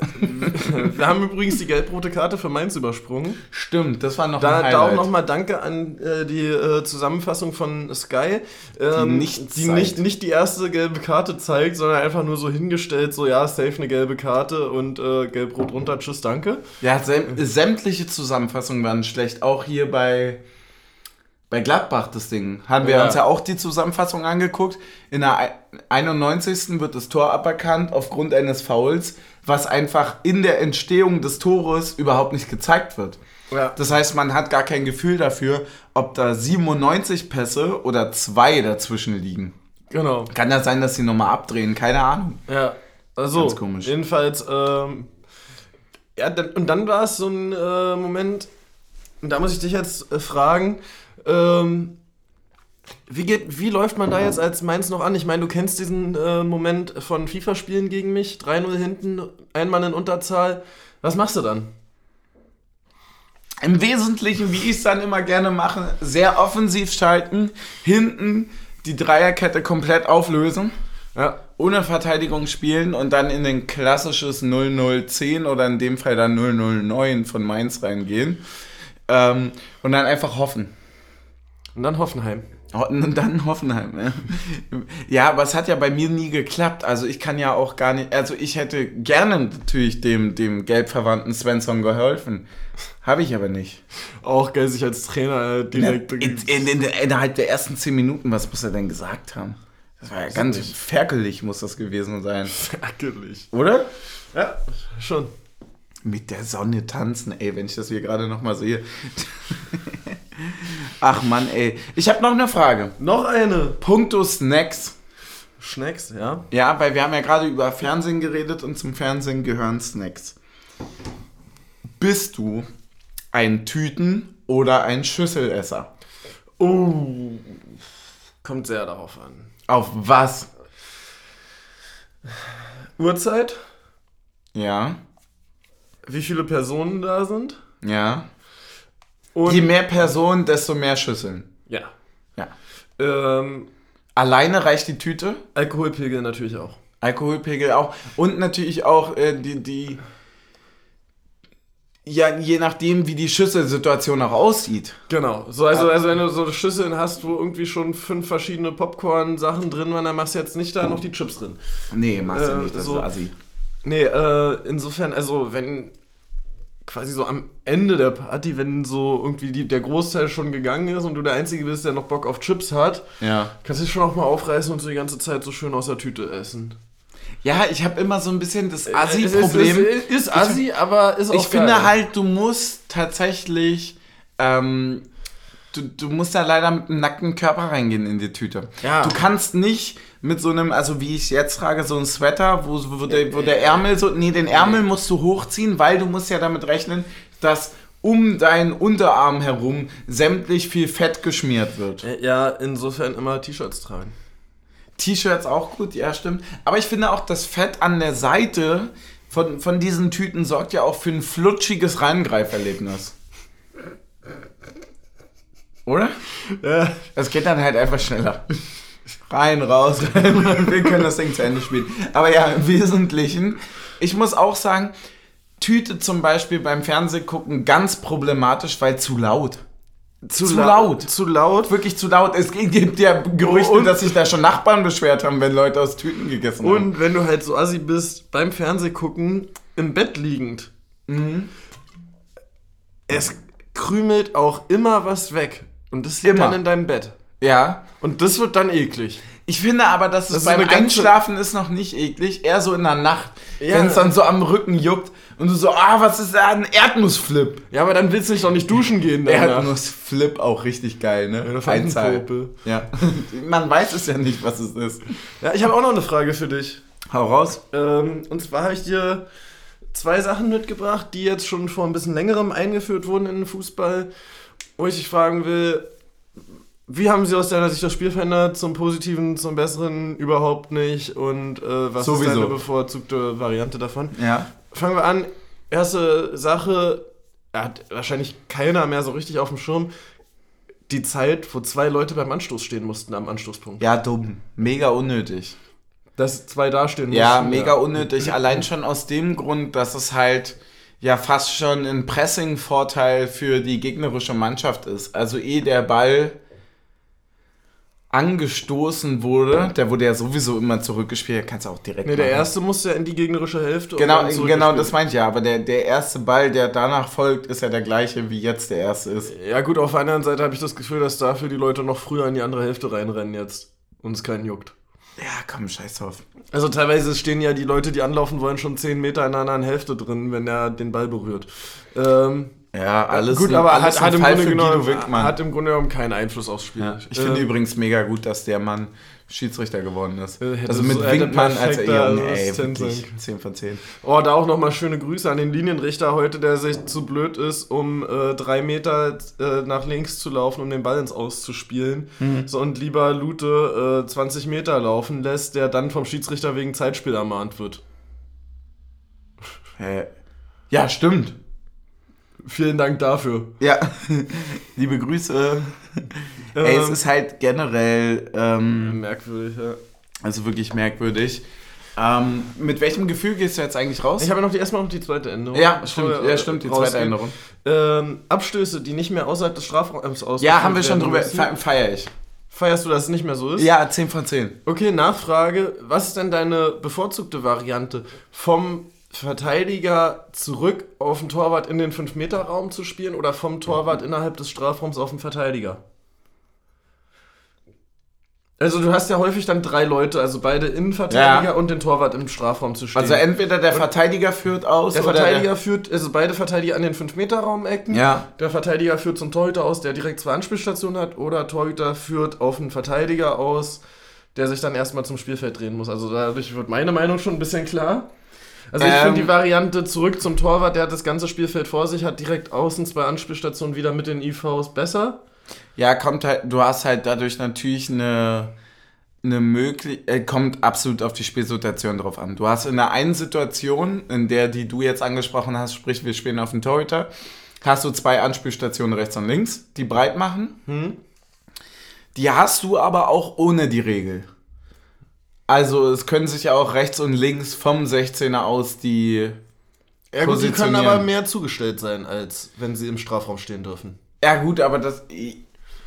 Wir haben übrigens die gelb-rote Karte für Mainz übersprungen. Stimmt, das war noch Da, ein da auch Highlight. nochmal Danke an äh, die äh, Zusammenfassung von Sky, ähm, die zeigt. nicht, nicht die erste gelbe Karte zeigt, sondern einfach nur so hingestellt, so ja, safe eine gelbe Karte und äh, gelb-rot runter, tschüss, danke. Ja, säm sämtliche Zusammenfassungen waren schlecht. Auch hier bei, bei Gladbach das Ding. Haben wir Ja. uns ja auch die Zusammenfassung angeguckt. In der ei- 91. wird das Tor aberkannt aufgrund eines Fouls, was einfach in der Entstehung des Tores überhaupt nicht gezeigt wird. Ja. Das heißt, man hat gar kein Gefühl dafür, ob da 97 Pässe oder zwei dazwischen liegen. Genau. Kann ja sein, dass sie nochmal abdrehen, keine Ahnung. Ja, also Ganz komisch. jedenfalls, ähm, ja, und dann war es so ein äh, Moment, und da muss ich dich jetzt äh, fragen, ähm, wie, geht, wie läuft man da jetzt als Mainz noch an? Ich meine, du kennst diesen äh, Moment von FIFA-Spielen gegen mich, 3-0 hinten, ein Mann in Unterzahl. Was machst du dann? Im Wesentlichen, wie ich es dann immer gerne mache, sehr offensiv schalten, hinten die Dreierkette komplett auflösen, Ja. ohne Verteidigung spielen und dann in ein klassisches 0-0-10 oder in dem Fall dann 0-0-9 von Mainz reingehen. Ähm, und dann einfach hoffen. Und dann Hoffenheim. Und dann Hoffenheim. Ja. ja, aber es hat ja bei mir nie geklappt. Also ich kann ja auch gar nicht. Also ich hätte gerne natürlich dem, dem gelbverwandten Svensson geholfen. Habe ich aber nicht. Auch geil, sich als Trainer äh, direkt. In, in, in, innerhalb der ersten zehn Minuten, was muss er denn gesagt haben? Das war ja ganz nicht. ferkelig, muss das gewesen sein. Ferkelig. Oder? Ja, schon. Mit der Sonne tanzen, ey, wenn ich das hier gerade nochmal sehe. Ach Mann, ey. Ich habe noch eine Frage. Noch eine. Punkto Snacks. Schnecks, ja. Ja, weil wir haben ja gerade über Fernsehen geredet und zum Fernsehen gehören Snacks. Bist du ein Tüten- oder ein Schüsselesser? Oh. Kommt sehr darauf an. Auf was? Uhrzeit, Ja, wie viele Personen da sind. ja. Und Je mehr Personen, desto mehr Schüsseln. ja. Ja. Ähm, Alleine reicht die Tüte, Alkoholpegel natürlich auch. Alkoholpegel auch und natürlich auch äh, die, die. Ja, je nachdem, wie die Schüsselsituation auch aussieht. Genau. So, also, also wenn du so Schüsseln hast, wo irgendwie schon fünf verschiedene Popcorn-Sachen drin waren, dann machst du jetzt nicht da noch die Chips drin. Nee, machst du Äh, nicht, das so- ist assi. Nee, äh, insofern, also wenn quasi so am Ende der Party, wenn so irgendwie die, der Großteil schon gegangen ist und du der Einzige bist, der noch Bock auf Chips hat, Ja. kannst du dich schon auch mal aufreißen und so die ganze Zeit so schön aus der Tüte essen. Ja, ich habe immer so ein bisschen das Es Assi-Problem. Ist, ist, ist Assi, aber ist auch Ich finde geil. halt, du musst tatsächlich, ähm, du, du musst da leider mit einem nackten Körper reingehen in die Tüte. Ja. Du kannst nicht mit so einem, also wie ich jetzt trage, so ein Sweater, wo, wo, der, wo der Ärmel so, nee, den Ärmel musst du hochziehen, weil du musst ja damit rechnen, dass um deinen Unterarm herum sämtlich viel Fett geschmiert wird. Ja, insofern immer T-Shirts tragen. T-Shirts auch gut, ja, stimmt. Aber ich finde auch, das Fett an der Seite von, von diesen Tüten sorgt ja auch für ein flutschiges Reingreiferlebnis. Oder? Ja. Das geht dann halt einfach schneller. Rein, raus, rein. Wir können das Ding zu Ende spielen. Aber ja, im Wesentlichen, ich muss auch sagen, Tüte zum Beispiel beim Fernsehgucken ganz problematisch, weil zu laut. Zu, lau- laut. Zu laut. Wirklich zu laut. Es gibt ja Gerüchte, Und- dass sich da schon Nachbarn beschwert haben, wenn Leute aus Tüten gegessen haben. Und wenn du halt so assi bist, beim Fernsehgucken im Bett liegend, Mhm. es krümelt auch immer was weg. Und das liegt Immer. dann in deinem Bett. Ja. Und das wird dann eklig. Ich finde aber, dass es Das beim Einschlafen ist noch nicht eklig, eher so in der Nacht, Ja. wenn es dann so am Rücken juckt und du so, ah, was ist da, ein Erdnussflip. Ja, aber dann willst du dich doch nicht duschen gehen danach. Erdnussflip auch richtig geil, ne? Eine Einzahl. Ja. Man weiß es ja nicht, was es ist. Ja, ich habe auch noch eine Frage für dich. Hau raus. Ähm, und zwar habe ich dir zwei Sachen mitgebracht, die jetzt schon vor ein bisschen längerem eingeführt wurden in den Fußball, wo ich dich fragen will, wie haben sie aus deiner Sicht das Spiel verändert? Zum Positiven, zum Besseren überhaupt nicht? Und äh, was Sowieso. ist deine bevorzugte Variante davon? Ja. Fangen wir an. Erste Sache, hat wahrscheinlich keiner mehr so richtig auf dem Schirm. Die Zeit, wo zwei Leute beim Anstoß stehen mussten am Anstoßpunkt. Ja, dumm. Mega unnötig. Dass zwei dastehen Ja, mussten. mega unnötig. Allein schon aus dem Grund, dass es halt ja fast schon ein Pressing-Vorteil für die gegnerische Mannschaft ist. Also eh der Ball angestoßen wurde, der wurde ja sowieso immer zurückgespielt, kannst du auch direkt Nee, der erste musste ja in die gegnerische Hälfte. Genau, genau das meinte ich ja, aber der, der erste Ball, der danach folgt, ist ja der gleiche, wie jetzt der erste ist. Ja gut, auf der anderen Seite habe ich das Gefühl, dass dafür die Leute noch früher in die andere Hälfte reinrennen jetzt. Und es keinen juckt. Ja, komm, scheiß drauf. Also teilweise stehen ja die Leute, die anlaufen wollen, schon 10 Meter in einer anderen Hälfte drin, wenn er den Ball berührt. Ähm, Ja, alles gut, aber alles hat, hat, im Fall Grunde genommen, hat im Grunde genommen keinen Einfluss aufs Spiel. Ja, ich finde Ähm, übrigens mega gut, dass der Mann Schiedsrichter geworden ist. Äh, hätte Also mit Winkmann als perfekter Junge, ey, wirklich sein 10 von 10. Oh, da auch nochmal schöne Grüße an den Linienrichter heute, der sich zu blöd ist, um äh, drei Meter äh, nach links zu laufen, um den Ball ins Aus zu spielen. Mhm. So, und lieber Lute äh, 20 Meter laufen lässt, der dann vom Schiedsrichter wegen Zeitspiel ermahnt wird. Hä? Ja, stimmt. Vielen Dank dafür. Ja, liebe Grüße. Ey, es Ähm, ist halt generell, ähm, merkwürdig, ja. also wirklich merkwürdig. Ähm, mit welchem Gefühl gehst du jetzt eigentlich raus? Ich habe ja noch die, erstmal noch die zweite Änderung. ja, stimmt, ja, äh, stimmt, die rausgehen. zweite Änderung. Ähm, Abstöße, die nicht mehr außerhalb des Strafraums ausgeführt Ja, haben wir schon drüber, fe feier ich. Feierst du, dass es nicht mehr so ist? Ja, 10 von 10. Okay, Nachfrage. Was ist denn deine bevorzugte Variante? Vom Verteidiger zurück auf den Torwart in den 5-Meter-Raum zu spielen oder vom Torwart innerhalb des Strafraums auf den Verteidiger? Also du hast ja häufig dann drei Leute, also beide Innenverteidiger Ja. und den Torwart im Strafraum zu stehen. Also entweder der Verteidiger führt aus der Verteidiger führt, also beide Verteidiger an den 5-Meter-Raum-Ecken. Ja. Der Verteidiger führt zum Torhüter aus, der direkt zwei Anspielstationen hat. Oder Torhüter führt auf einen Verteidiger aus, der sich dann erstmal zum Spielfeld drehen muss. Also dadurch wird meine Meinung schon ein bisschen klar. Also ich Ähm. finde die Variante zurück zum Torwart, der hat das ganze Spielfeld vor sich, hat direkt außen zwei Anspielstationen wieder mit den IVs besser. Ja, kommt halt, du hast halt dadurch natürlich eine, eine Möglichkeit, äh, kommt absolut auf die Spielsituation drauf an. Du hast in der einen Situation, in der, die du jetzt angesprochen hast, sprich, wir spielen auf den Torhüter, hast du zwei Anspielstationen rechts und links, die breit machen. Die hast du aber auch ohne die Regel. Also es können sich ja auch rechts und links vom 16er aus die Ja gut, die können aber mehr zugestellt sein, als wenn sie im Strafraum stehen dürfen. Ja gut, aber das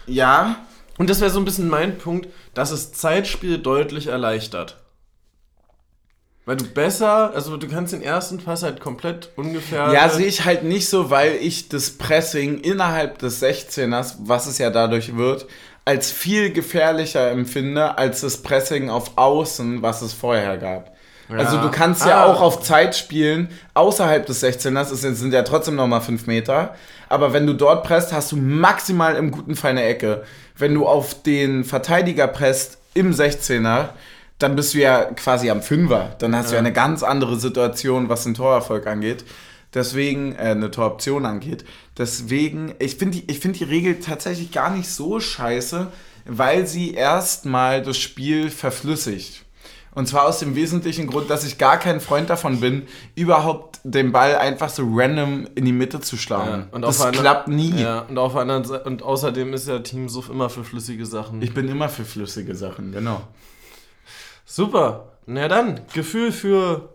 ja, Und das wäre so ein bisschen mein Punkt, dass es Zeitspiel deutlich erleichtert. Weil du besser, also du kannst den ersten Pass halt komplett ungefähr. Ja, sehe ich halt nicht so, weil ich das Pressing innerhalb des 16ers, was es ja dadurch wird, als viel gefährlicher empfinde als das Pressing auf Außen, was es vorher gab. Also du kannst ja Ah. auch auf Zeit spielen, außerhalb des 16ers, es sind ja trotzdem nochmal 5 Meter, aber wenn du dort presst, hast du maximal im guten Fall eine Ecke. Wenn du auf den Verteidiger presst im 16er, dann bist du ja quasi am Fünfer. Dann hast du ja eine ganz andere Situation, was den Torerfolg angeht. Deswegen, äh, eine Toroption angeht. Deswegen, ich finde die, ich find die Regel tatsächlich gar nicht so scheiße, weil sie erstmal das Spiel verflüssigt. Und zwar aus dem wesentlichen Grund, dass ich gar kein Freund davon bin, überhaupt den Ball einfach so random in die Mitte zu schlagen. und das auf einer- klappt nie. Ja, und auf Seite, und außerdem ist ja Team Suff immer für flüssige Sachen. Ich bin immer für flüssige Sachen, genau. Super. Na dann, Gefühl für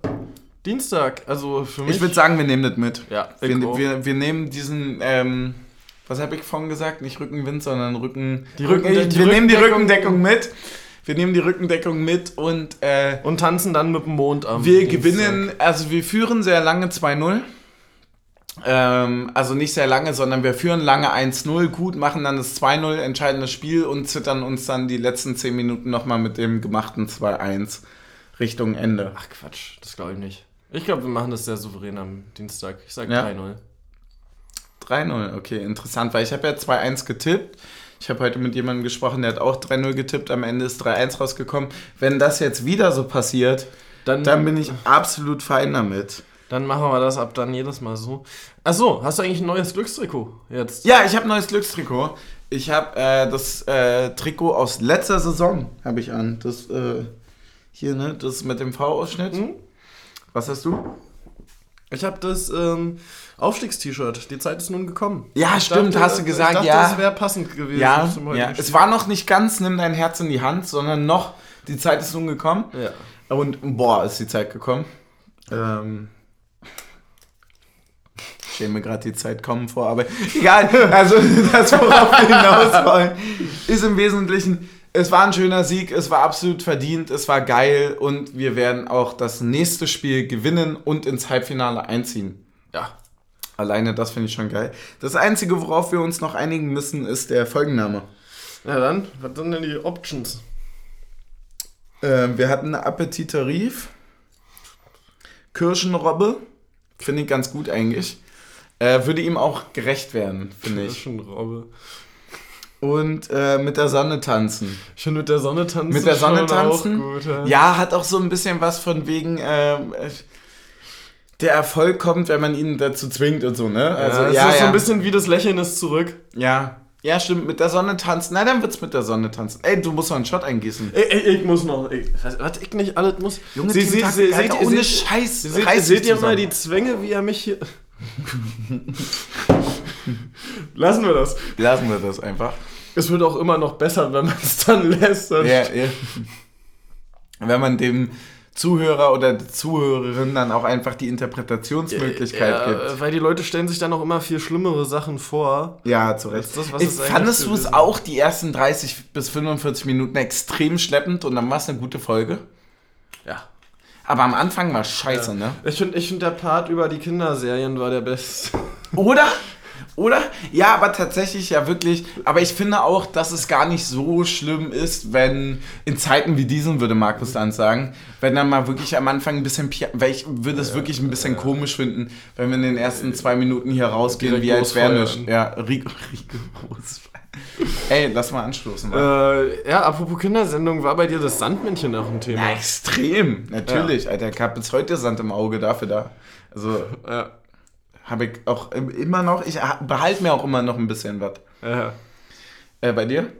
Dienstag. Also für mich. Ich würde sagen, wir nehmen das mit. Ja, wir, auch. wir, wir nehmen diesen, ähm, was habe ich vorhin gesagt? Nicht Rückenwind, sondern Rücken. Die Rücken- die wir nehmen die Rückendeckung- mit. Wir nehmen die Rückendeckung mit und äh, und tanzen dann mit dem Mond am wir Dienstag. gewinnen, also wir führen sehr lange 2-0. Ähm, also nicht sehr lange, sondern wir führen lange 1-0, gut, machen dann das 2-0, entscheidendes Spiel und zittern uns dann die letzten 10 Minuten nochmal mit dem gemachten 2-1 Richtung Ende. Ach Quatsch, das glaube ich nicht. Ich glaube, wir machen das sehr souverän am Dienstag. Ich sage Ja. 3-0. 3-0, okay, interessant, weil ich habe ja 2-1 getippt. Ich habe heute mit jemandem gesprochen, der hat auch 3-0 getippt, am Ende ist 3-1 rausgekommen. Wenn das jetzt wieder so passiert, Dann, dann bin ich absolut fein damit. dann machen wir das ab dann jedes Mal so. Achso, hast du eigentlich ein neues Glückstrikot jetzt? Ja, ich habe ein neues Glückstrikot. Ich habe äh, das äh, Trikot aus letzter Saison habe ich an. Das äh, hier, ne, das mit dem V-Ausschnitt. Mhm. Was hast du? Ich habe das ähm, Aufstiegst-T-Shirt. Die Zeit ist nun gekommen. Ja, Ich stimmt, hast du gesagt, ich dachte, ja. das wäre passend gewesen. Ja, ja. Es war noch nicht ganz, nimm dein Herz in die Hand, sondern noch, die Zeit ist nun gekommen. Ja. Und boah, ist die Zeit gekommen. Ähm, ich stelle mir gerade die Zeit kommen vor, aber egal. Also das, worauf wir hinaus wollen, ist im Wesentlichen, es war ein schöner Sieg, es war absolut verdient, es war geil und wir werden auch das nächste Spiel gewinnen und ins Halbfinale einziehen. Ja. Alleine das finde ich schon geil. Das Einzige, worauf wir uns noch einigen müssen, ist der Folgenname. Na dann, was sind denn die Options? Ähm, wir hatten eine Appetitarif. Kirschenrobbe. Finde ich ganz gut eigentlich. Äh, würde ihm auch gerecht werden, finde ich. schon Robbe. Und äh, mit der Sonne tanzen. Finde mit der Sonne tanzen. Mit der Sonne schon tanzen? Gut, ja. Ja, hat auch so ein bisschen was von wegen, äh, der Erfolg kommt, wenn man ihn dazu zwingt und so, ne? Also, es ja, ist so ja. ein bisschen wie das Lächeln ist zurück. ja. Ja, stimmt, mit der Sonne tanzen. Na, dann wird's mit der Sonne tanzen. Ey, du musst noch einen Shot eingießen. Ich, ich, ich muss noch. Ich, was, was ich nicht alles muss. Junge, Sie- Sie- Sie- Alter, seht- ohne seht- Scheiß. Seht, seht ihr mal die Zwänge, wie er mich hier. Lassen wir das. Lassen wir das einfach. Es wird auch immer noch besser, wenn man es dann lässt. Ja, ja. Wenn man dem Zuhörer oder der Zuhörerin dann auch einfach die Interpretationsmöglichkeit ja, gibt. Weil die Leute stellen sich dann auch immer viel schlimmere Sachen vor. Ja, zu Recht. Das, Ich, fandest du es auch die ersten 30 bis 45 Minuten extrem schleppend und dann war es eine gute Folge? Ja. Aber am Anfang war scheiße, ne? Ich finde, ich find, der Part über die Kinderserien war der beste. Oder? Oder? Ja, aber tatsächlich ja wirklich. Aber ich finde auch, dass es gar nicht so schlimm ist, wenn in Zeiten wie diesen, würde Markus dann sagen, wenn dann mal wirklich am Anfang ein bisschen, weil ich würde es wirklich ein bisschen komisch finden, wenn wir in den ersten zwei Minuten hier rausgehen, wie als wäre nichts. Ja, Rico, rigorost. Ey, lass mal anstoßen. Äh, ja, apropos Kindersendung, war bei dir das Sandmännchen auch ein Thema? Ja, extrem. Natürlich, Alter. Ich habe bis heute Sand im Auge dafür da. Also Ja. Habe ich auch im- immer noch, ich behalte mir auch immer noch ein bisschen was. Ja. Äh, bei dir?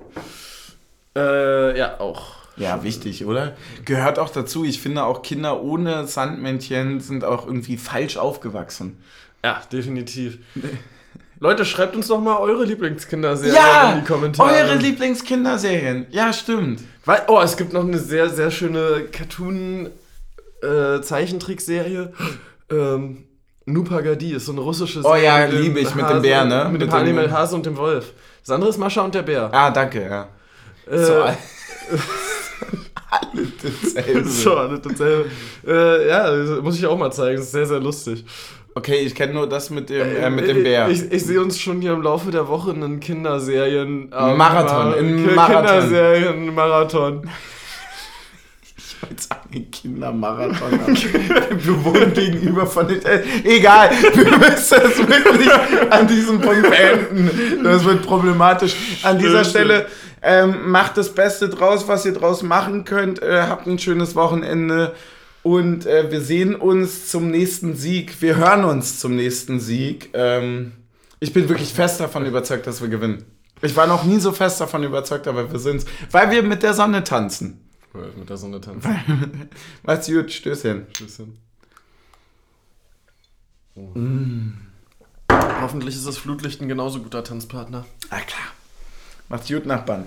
Äh, ja, auch. Ja, wichtig, oder? Gehört auch dazu. Ich finde auch Kinder ohne Sandmännchen sind auch irgendwie falsch aufgewachsen. Ja, definitiv. Leute, schreibt uns doch mal eure Lieblingskinderserien Ja! in die Kommentare. Eure Lieblingskinderserien. Ja, stimmt. Weil, oh, es gibt noch eine sehr, sehr schöne Cartoon-Zeichentrickserie. ähm, Nupagadi ist so eine russische Oh ja, liebe ich, mit dem Bär, ne? Mit Mit dem dem- Animal Hase und dem Wolf. Das andere ist Mascha und der Bär. Ah, danke, ja. Äh, So, alle dasselbe. so, alles dasselbe. Äh, ja, das muss ich auch mal zeigen. Das ist sehr, sehr lustig. Okay, ich kenne nur das mit dem, äh, mit dem Bär. Ich, ich sehe uns schon hier im Laufe der Woche einen Kinderserien. Marathon, im Marathon. Kinderserien-Marathon. Ich wollte sagen, Kindermarathon. wir wohnen gegenüber von den Eltern. Egal, wir müssen das wirklich an diesem Punkt beenden. Das wird problematisch. An dieser Stelle ähm, macht das Beste draus, was ihr draus machen könnt. Äh, habt ein schönes Wochenende. Und äh, wir sehen uns zum nächsten Sieg. Wir hören uns zum nächsten Sieg. Ähm, ich bin wirklich fest davon überzeugt, dass wir gewinnen. Ich war noch nie so fest davon überzeugt, aber wir sind's. Weil wir mit der Sonne tanzen. Mit der Sonne tanzen. Macht's gut, Stößchen. Bisschen. Mm. Hoffentlich ist das Flutlicht ein genauso guter Tanzpartner. Ah klar. Macht's gut, Nachbarn.